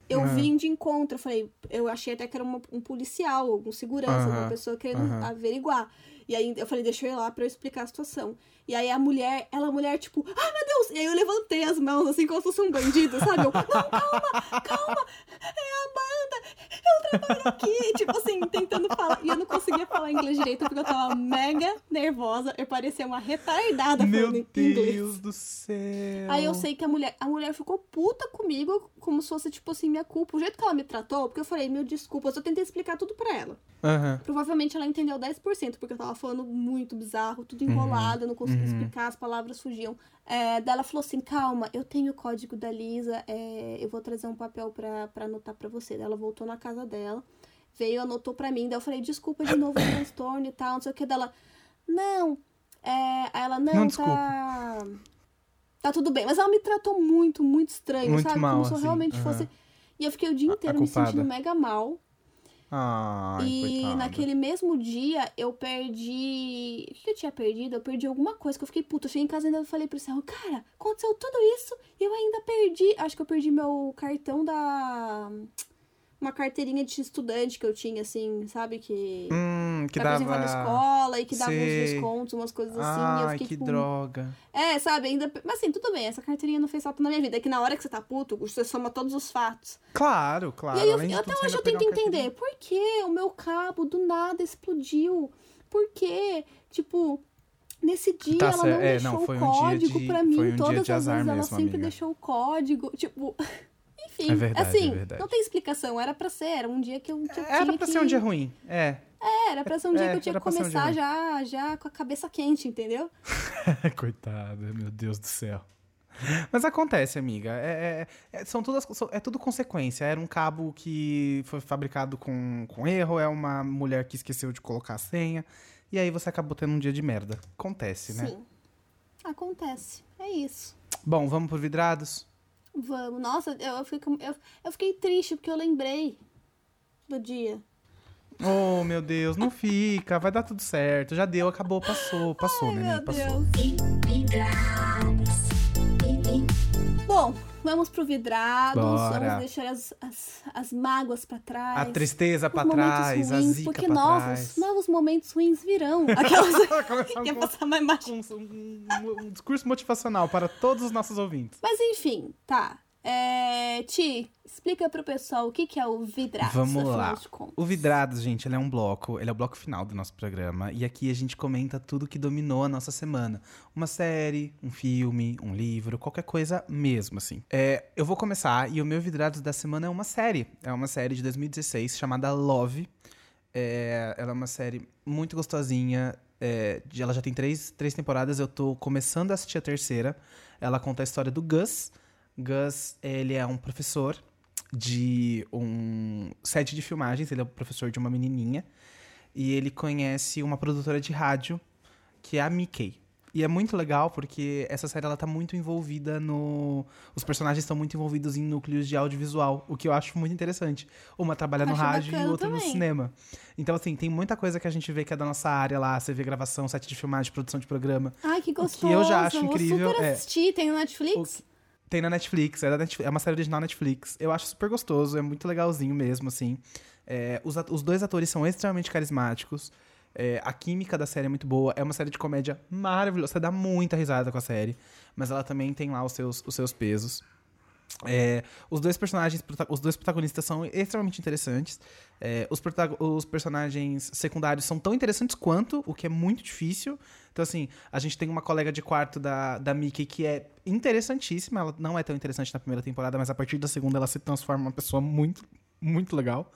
eu Aham. vim de encontro. Eu falei, eu achei até que era uma- um policial, um segurança, uma Aham, pessoa querendo aham. averiguar. E aí eu falei, deixa eu ir lá pra eu explicar a situação. E aí a mulher, ela, a mulher, tipo, ai meu Deus! E aí eu levantei as mãos, assim, como se fosse um bandido, sabe? Eu, não, calma, calma, é a Amanda, eu trabalho aqui. tipo assim, tentando falar. E eu não conseguia falar inglês direito porque eu tava mega nervosa. Eu parecia uma retardada Meu falando inglês. Deus do céu. Aí eu sei que a mulher, a mulher ficou puta comigo, como se fosse, tipo assim, minha culpa. O jeito que ela me tratou, porque eu falei, meu desculpas, eu tentei explicar tudo pra ela. Aham. Provavelmente ela entendeu 10%, porque eu tava falando muito bizarro, tudo enrolado, eu não conseguia uhum. explicar, as palavras fugiam. É, daí ela falou assim, calma, eu tenho o código da Lisa, é, eu vou trazer um papel pra, pra anotar pra você. Daí ela voltou na casa dela, veio, anotou pra mim, daí eu falei, desculpa de novo o transtorno e tal, não sei o que. Dela, não, é... Aí ela, não, Não, tá... Tá tudo bem. Mas ela me tratou muito, muito estranho, Muito sabe? mal, Como se eu assim, realmente aham. fosse... E eu fiquei o dia inteiro me sentindo mega mal. Ai, E coitada. naquele mesmo dia eu perdi. O que eu tinha perdido? Eu perdi alguma coisa que eu fiquei puta. Eu cheguei em casa e ainda falei pro céu, cara, aconteceu tudo isso e eu ainda perdi. Acho que eu perdi meu cartão da. Uma carteirinha de estudante que eu tinha, assim, sabe? Que. Hum, que dava... escola e que dava uns Sei. descontos, umas coisas assim. eu Ai, fiquei que tipo. droga. É, sabe? Ainda. Mas assim, tudo bem, essa carteirinha não fez falta na minha vida. É que na hora que você tá puto, você soma todos os fatos. Claro, claro. E aí eu, eu- até hoje eu tento um entender por que o meu cabo do nada explodiu. Por que, tipo, nesse dia Tá ela não. É, deixou não, o um código de- pra mim. um Todas as vezes ela mesmo, sempre amiga. deixou o código. Tipo, enfim. É verdade, assim, é verdade. não tem explicação. Era pra ser, era um dia que eu, que eu Era pra que... ser um dia ruim. É. É, era pra ser um dia É, que eu tinha que um começar ruim. já, já com a cabeça quente, entendeu? Coitada, meu Deus do céu. Mas acontece, amiga. É, é- é- são todas, é tudo consequência. Era um cabo que foi fabricado com, com erro, é uma mulher que esqueceu de colocar a senha. E aí você acabou tendo um dia de merda. Acontece, né? Sim. Acontece. É isso. Bom, vamos pro vidrados? Vamos. Nossa, eu, eu, fico, eu, eu fiquei triste porque eu lembrei do dia. Oh, meu Deus, não fica. Vai dar tudo certo. Já deu, acabou, passou, passou, Ai, neném, meu passou. Deus. Vamos pro vidrados. Bora. Vamos deixar as, as, as mágoas pra trás. A tristeza momentos trás, a ruins, zica porque novos, trás. novos momentos ruins virão. Aquelas Começar que ia com- passar uma imagem. com um, um- um discurso motivacional para todos os nossos ouvintes. Mas enfim, tá. É, Ti, explica pro pessoal o que, que é o vidrados. Vamos lá. O Vidrados, gente, ele é um bloco, ele é o bloco final do nosso programa. E aqui a gente comenta tudo que dominou a nossa semana. Uma série, um filme, um livro, qualquer coisa mesmo, assim. É, eu vou começar, e o meu Vidrados da semana é uma série. É uma série de 2016 chamada Love. É, ela é uma série muito gostosinha. é, ela já tem três, três temporadas, eu tô começando a assistir a terceira. Ela conta a história do Gus. Gus, ele é um professor de um set de filmagens, ele é o professor de uma menininha. E ele conhece uma produtora de rádio, que é a Mickey. E é muito legal porque essa série ela tá muito envolvida no. Os personagens estão muito envolvidos em núcleos de audiovisual, o que eu acho muito interessante. Uma trabalha no Acho rádio e outra no também. cinema. Então, assim, tem muita coisa que a gente vê que é da nossa área lá. Você vê gravação, set de filmagem, produção de programa. Ai, que gostoso. eu já acho incrível, super é. assistir. Tem no Netflix? Tem na Netflix, é, Netflix, é uma série original Netflix. Eu acho super gostoso, é muito legalzinho mesmo, assim. É, os, os dois atores são extremamente carismáticos. é, a química da série é muito boa. É uma série de comédia maravilhosa. Você dá muita risada com a série. Mas ela também tem lá os seus, os seus pesos. É, os dois personagens, os dois protagonistas são extremamente interessantes. É, os, os personagens secundários são tão interessantes quanto, o que é muito difícil. Então, assim, a gente tem uma colega de quarto da, da Mickey que é interessantíssima. Ela não é tão interessante na primeira temporada, mas a partir da segunda ela se transforma em uma pessoa muito, muito legal.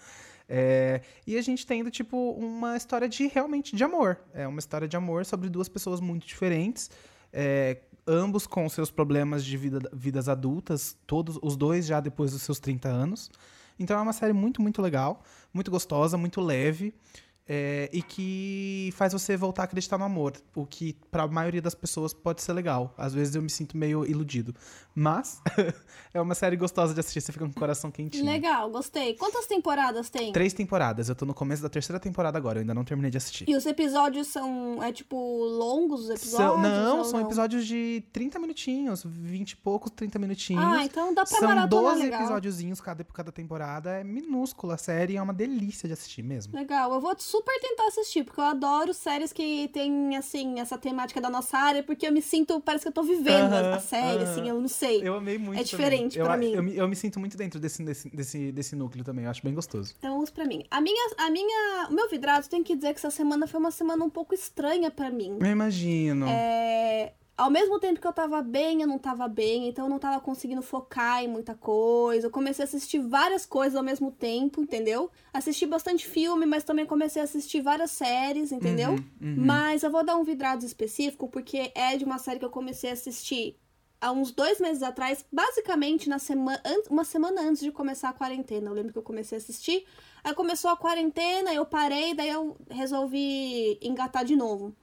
É, e a gente tendo, tipo, uma história de realmente de amor. É uma história de amor sobre duas pessoas muito diferentes. é, ambos com seus problemas de vida, vidas adultas, todos os dois já depois dos seus 30 anos. Então é uma série muito, muito legal, muito gostosa, muito leve. é, e que faz você voltar a acreditar no amor, o que pra maioria das pessoas pode ser legal. Às vezes eu me sinto meio iludido, mas é uma série gostosa de assistir, você fica com o coração quentinho. Legal, gostei. Quantas temporadas tem? Três temporadas, eu tô no começo da terceira temporada agora, eu ainda não terminei de assistir. E os episódios são, é tipo, longos os episódios? São- não, são episódios de 30 minutinhos, 20 e poucos, 30 minutinhos. Ah, então dá pra São maratonar 12 legal. episódiozinhos cada, cada temporada. É minúscula a série, é uma delícia de assistir mesmo. Legal, eu vou super tentar assistir, porque eu adoro séries que tem, assim, essa temática da nossa área, porque eu me sinto, parece que eu tô vivendo a- a Aham, série, aham. assim, eu não sei. Eu amei muito. É diferente também. pra eu, mim. Eu, me- eu me sinto muito dentro desse, desse, desse, desse núcleo também, eu acho bem gostoso. Então vamos pra mim. A minha, a minha, o meu vidrado tem que dizer que essa semana foi uma semana um pouco estranha pra mim. Eu imagino. É, ao mesmo tempo que eu tava bem, eu não tava bem, então eu não tava conseguindo focar em muita coisa. Eu comecei a assistir várias coisas ao mesmo tempo, entendeu? Assisti bastante filme, mas também comecei a assistir várias séries, entendeu? Uhum, uhum. Mas eu vou dar um vidrado específico, porque é de uma série que eu comecei a assistir há uns dois meses atrás, basicamente na semana, uma semana antes de começar a quarentena. Eu lembro que eu comecei a assistir, aí começou a quarentena, eu parei, daí eu resolvi engatar de novo.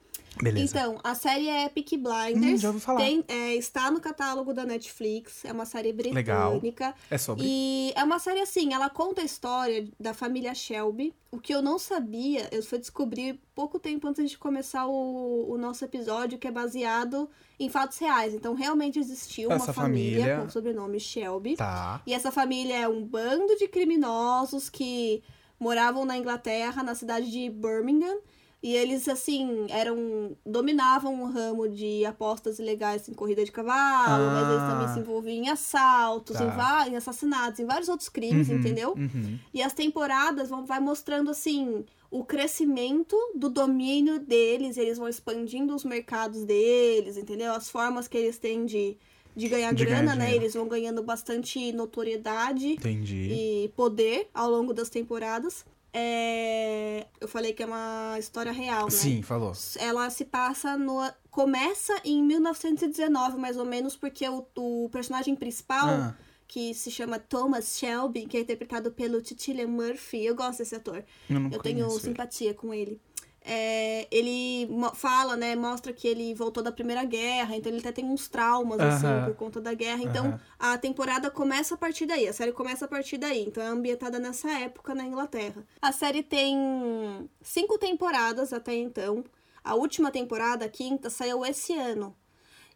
Beleza. Então, a série é Peaky Blinders. Hum, já ouvi falar. Tem- é, está no catálogo da Netflix. É uma série Legal. britânica. é sobre. E é uma série assim, ela conta a história da família Shelby. O que eu não sabia, eu fui descobrir pouco tempo antes de começar o, o nosso episódio, que é baseado em fatos reais. Então, realmente existiu uma Essa família, família- com o sobrenome Shelby. Tá. E essa família é um bando de criminosos que moravam na Inglaterra, na cidade de Birmingham. E eles, assim, eram. dominavam um ramo de apostas ilegais em corrida de cavalo, mas eles também Ah. se envolviam em assaltos, Tá. em, em assassinatos, em vários outros crimes, Uhum, entendeu? uhum. E as temporadas vão vai mostrando assim o crescimento do domínio deles, eles vão expandindo os mercados deles, entendeu? As formas que eles têm de, de ganhar De ganhar grana, né? dinheiro. Eles vão ganhando bastante notoriedade Entendi. e poder ao longo das temporadas. É, Eu falei que é uma história real, né? Sim, falou. Ela se passa no. Começa em 1919, mais ou menos, porque o, o personagem principal Ah, que se chama Thomas Shelby, que é interpretado pelo Cillian Murphy. Eu gosto desse ator. eu não Eu tenho ele. simpatia com ele. É, ele fala, né, mostra que ele voltou da Primeira Guerra, então ele até tem uns traumas, assim, por conta da guerra. Então, a temporada começa a partir daí, a série começa a partir daí. Então, é ambientada nessa época na Inglaterra. A série tem cinco temporadas até então. A última temporada, a quinta, saiu esse ano.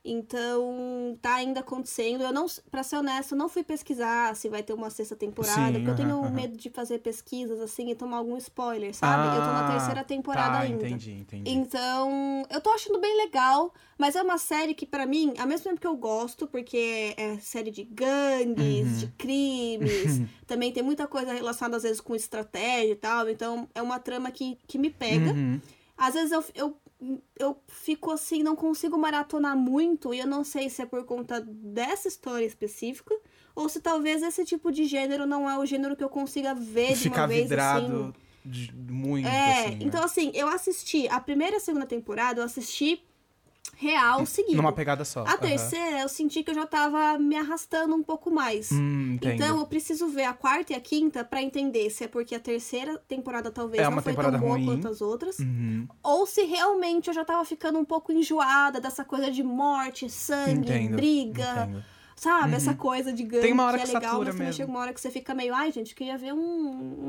Então, tá ainda acontecendo. Eu não, pra ser honesta, eu não fui pesquisar se vai ter uma sexta temporada, Sim, porque eu tenho aham, aham. medo de fazer pesquisas assim e tomar algum spoiler, sabe? eu tô na Ah, terceira temporada tá, ainda. Entendi, entendi. Então, eu tô achando bem legal, mas é uma série que pra mim, ao mesmo tempo que eu gosto, porque é série de gangues, Uhum. de crimes, também tem muita coisa relacionada às vezes com estratégia e tal, então é uma trama que, que me pega. Uhum. Às vezes eu, eu, eu fico assim, não consigo maratonar muito, e eu não sei se é por conta dessa história específica, ou se talvez esse tipo de gênero não é o gênero que eu consiga ver de Ficar uma vez vidrado assim. de- muito, É, assim, né? então assim, eu assisti a primeira e a segunda temporada, eu assisti real seguido. Numa pegada só. A aham. terceira, eu senti que eu já tava me arrastando um pouco mais. Hum. Então, eu preciso ver a quarta e a quinta pra entender se é porque a terceira temporada talvez É não foi tão boa ruim. quanto as outras. Uhum. Ou se realmente eu já tava ficando um pouco enjoada dessa coisa de morte, sangue, Entendo, briga, entendo. Sabe? Essa coisa de gangue Tem uma hora que é que legal, satura mas também mesmo. chega uma hora que você fica meio, ai, gente, queria ver um,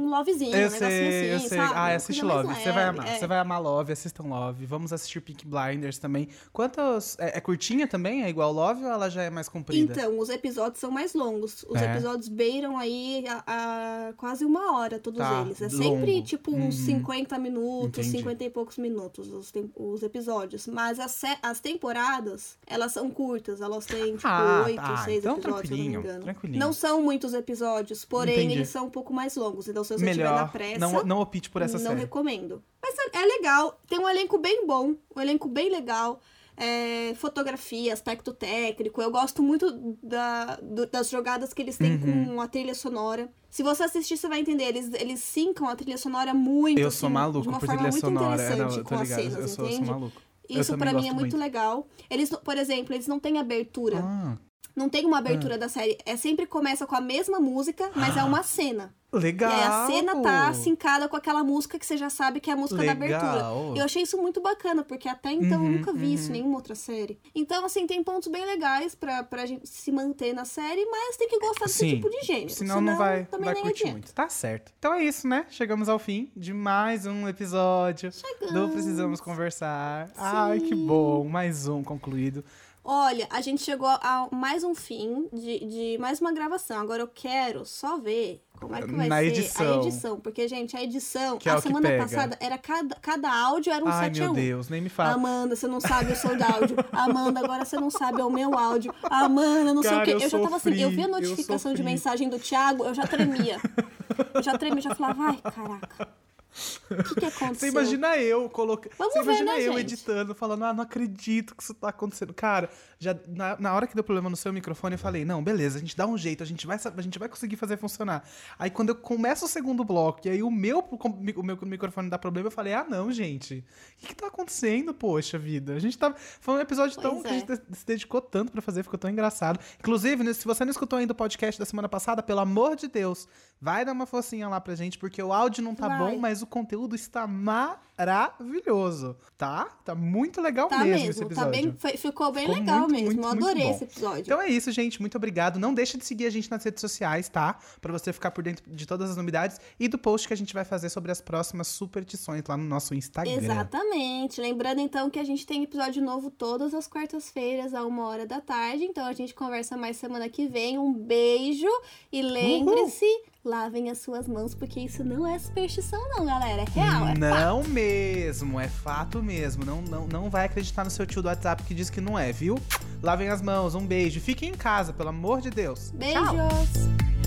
um lovezinho, um Eu negocinho sei, eu assim, sei. sabe? Ah, assiste Love. Você vai amar. é. Você vai amar Love, assistam Love. Vamos assistir Pink Blinders também. Quantos. É, é curtinha também? É igual Love ou ela já é mais comprida? Então, os episódios são mais longos. Os É. episódios beiram aí a, a quase uma hora, todos Tá, eles. É sempre, longo. tipo, uns Uhum. 50 minutos, Entendi. 50 e poucos minutos os, tem- os episódios. Mas as, as temporadas, elas são curtas. Elas têm, tipo, Ah, 8, tá. 6 Então, episódios, se eu não me tranquilinho, engano. tranquilinho. Não são muitos episódios, porém, Entendi. eles são um pouco mais longos. Então, se você estiver na Melhor. pressa... Não, não opte por essa não série. recomendo. Mas é é legal. Tem um elenco bem bom. Um elenco bem legal. É, fotografia, aspecto técnico. Eu gosto muito da, do- das jogadas que eles têm Uhum. com a trilha sonora. Se você assistir, você vai entender. Eles, eles sincam a trilha sonora muito. Eu assim, sou de maluco uma por forma trilha muito sonora. É, interessante não, com as ligado. cenas, eu sou, eu sou entende? maluco. Isso pra mim é muito, muito. legal. Eles, por exemplo, eles não têm abertura. Ah, Não tem uma abertura da série. É sempre começa com a mesma música, mas é uma cena. Legal. E aí a cena tá sincada com aquela música que você já sabe que é a música da Legal. abertura. Eu achei isso muito bacana, porque até então eu Uhum, nunca vi isso uhum. em nenhuma outra série. Então, assim, tem pontos bem legais pra, pra gente se manter na série, mas tem que gostar desse Sim. tipo de gênero. Senão, não vai, também vai nem curtir adianta. muito. Tá certo. Então é isso, né? Chegamos ao fim de mais um episódio do Chegamos. Precisamos Conversar. Ai, que bom. Mais um concluído. Olha, a gente chegou a mais um fim de, de mais uma gravação. Agora eu quero só ver como é que vai Na ser edição. a edição. Porque, gente, a edição, Que é a que semana passada, era cada, cada áudio era um Ai, 7 a meu 1. Deus, nem me fala. Amanda, você não sabe o seu áudio. Amanda, agora você não sabe é o meu áudio. Amanda, não sei Cara, o quê. eu Eu, já tava assim, eu vi a notificação de mensagem do Thiago, eu já tremia. Eu já tremia, já falava, ai, caraca. O que, que aconteceu? Você imagina eu colocando. Você ver, imagina né, eu gente? editando, falando, ah, não acredito que isso tá acontecendo. Cara, já na, na hora que deu problema no seu microfone, eu falei, não, beleza, a gente dá um jeito, a gente vai, a gente vai conseguir fazer funcionar. Aí quando eu começo o segundo bloco, e aí o meu, o meu microfone dá problema, eu falei, ah, não, gente. O que, que tá acontecendo, poxa vida? A gente tá. Foi um episódio tão. Pois que a gente é. se dedicou tanto pra fazer, ficou tão engraçado. Inclusive, né, se você não escutou ainda o podcast da semana passada, pelo amor de Deus, vai dar uma focinha lá pra gente, porque o áudio não tá Vai. bom, mas o conteúdo está maravilhoso, tá? Tá muito legal Tá mesmo, esse mesmo, episódio. tá bem, foi- ficou bem Ficou legal muito, mesmo. muito, eu adorei esse episódio. Então é isso, gente. Muito obrigado. Não deixa de seguir a gente nas redes sociais, tá? Pra você ficar por dentro de todas as novidades e do post que a gente vai fazer sobre as próximas superstições lá no nosso Instagram. Exatamente. Lembrando então que a gente tem episódio novo todas as quartas-feiras, a uma hora da tarde. Então a gente conversa mais semana que vem. Um beijo e lembre-se, lavem as suas mãos, porque isso não é superstição, não, galera. É real, é Não mesmo, é fato mesmo. Não, não, não vai acreditar no seu tio do WhatsApp que diz que não é, viu? Lavem as mãos, um beijo. Fiquem em casa, pelo amor de Deus. Beijos! Tchau.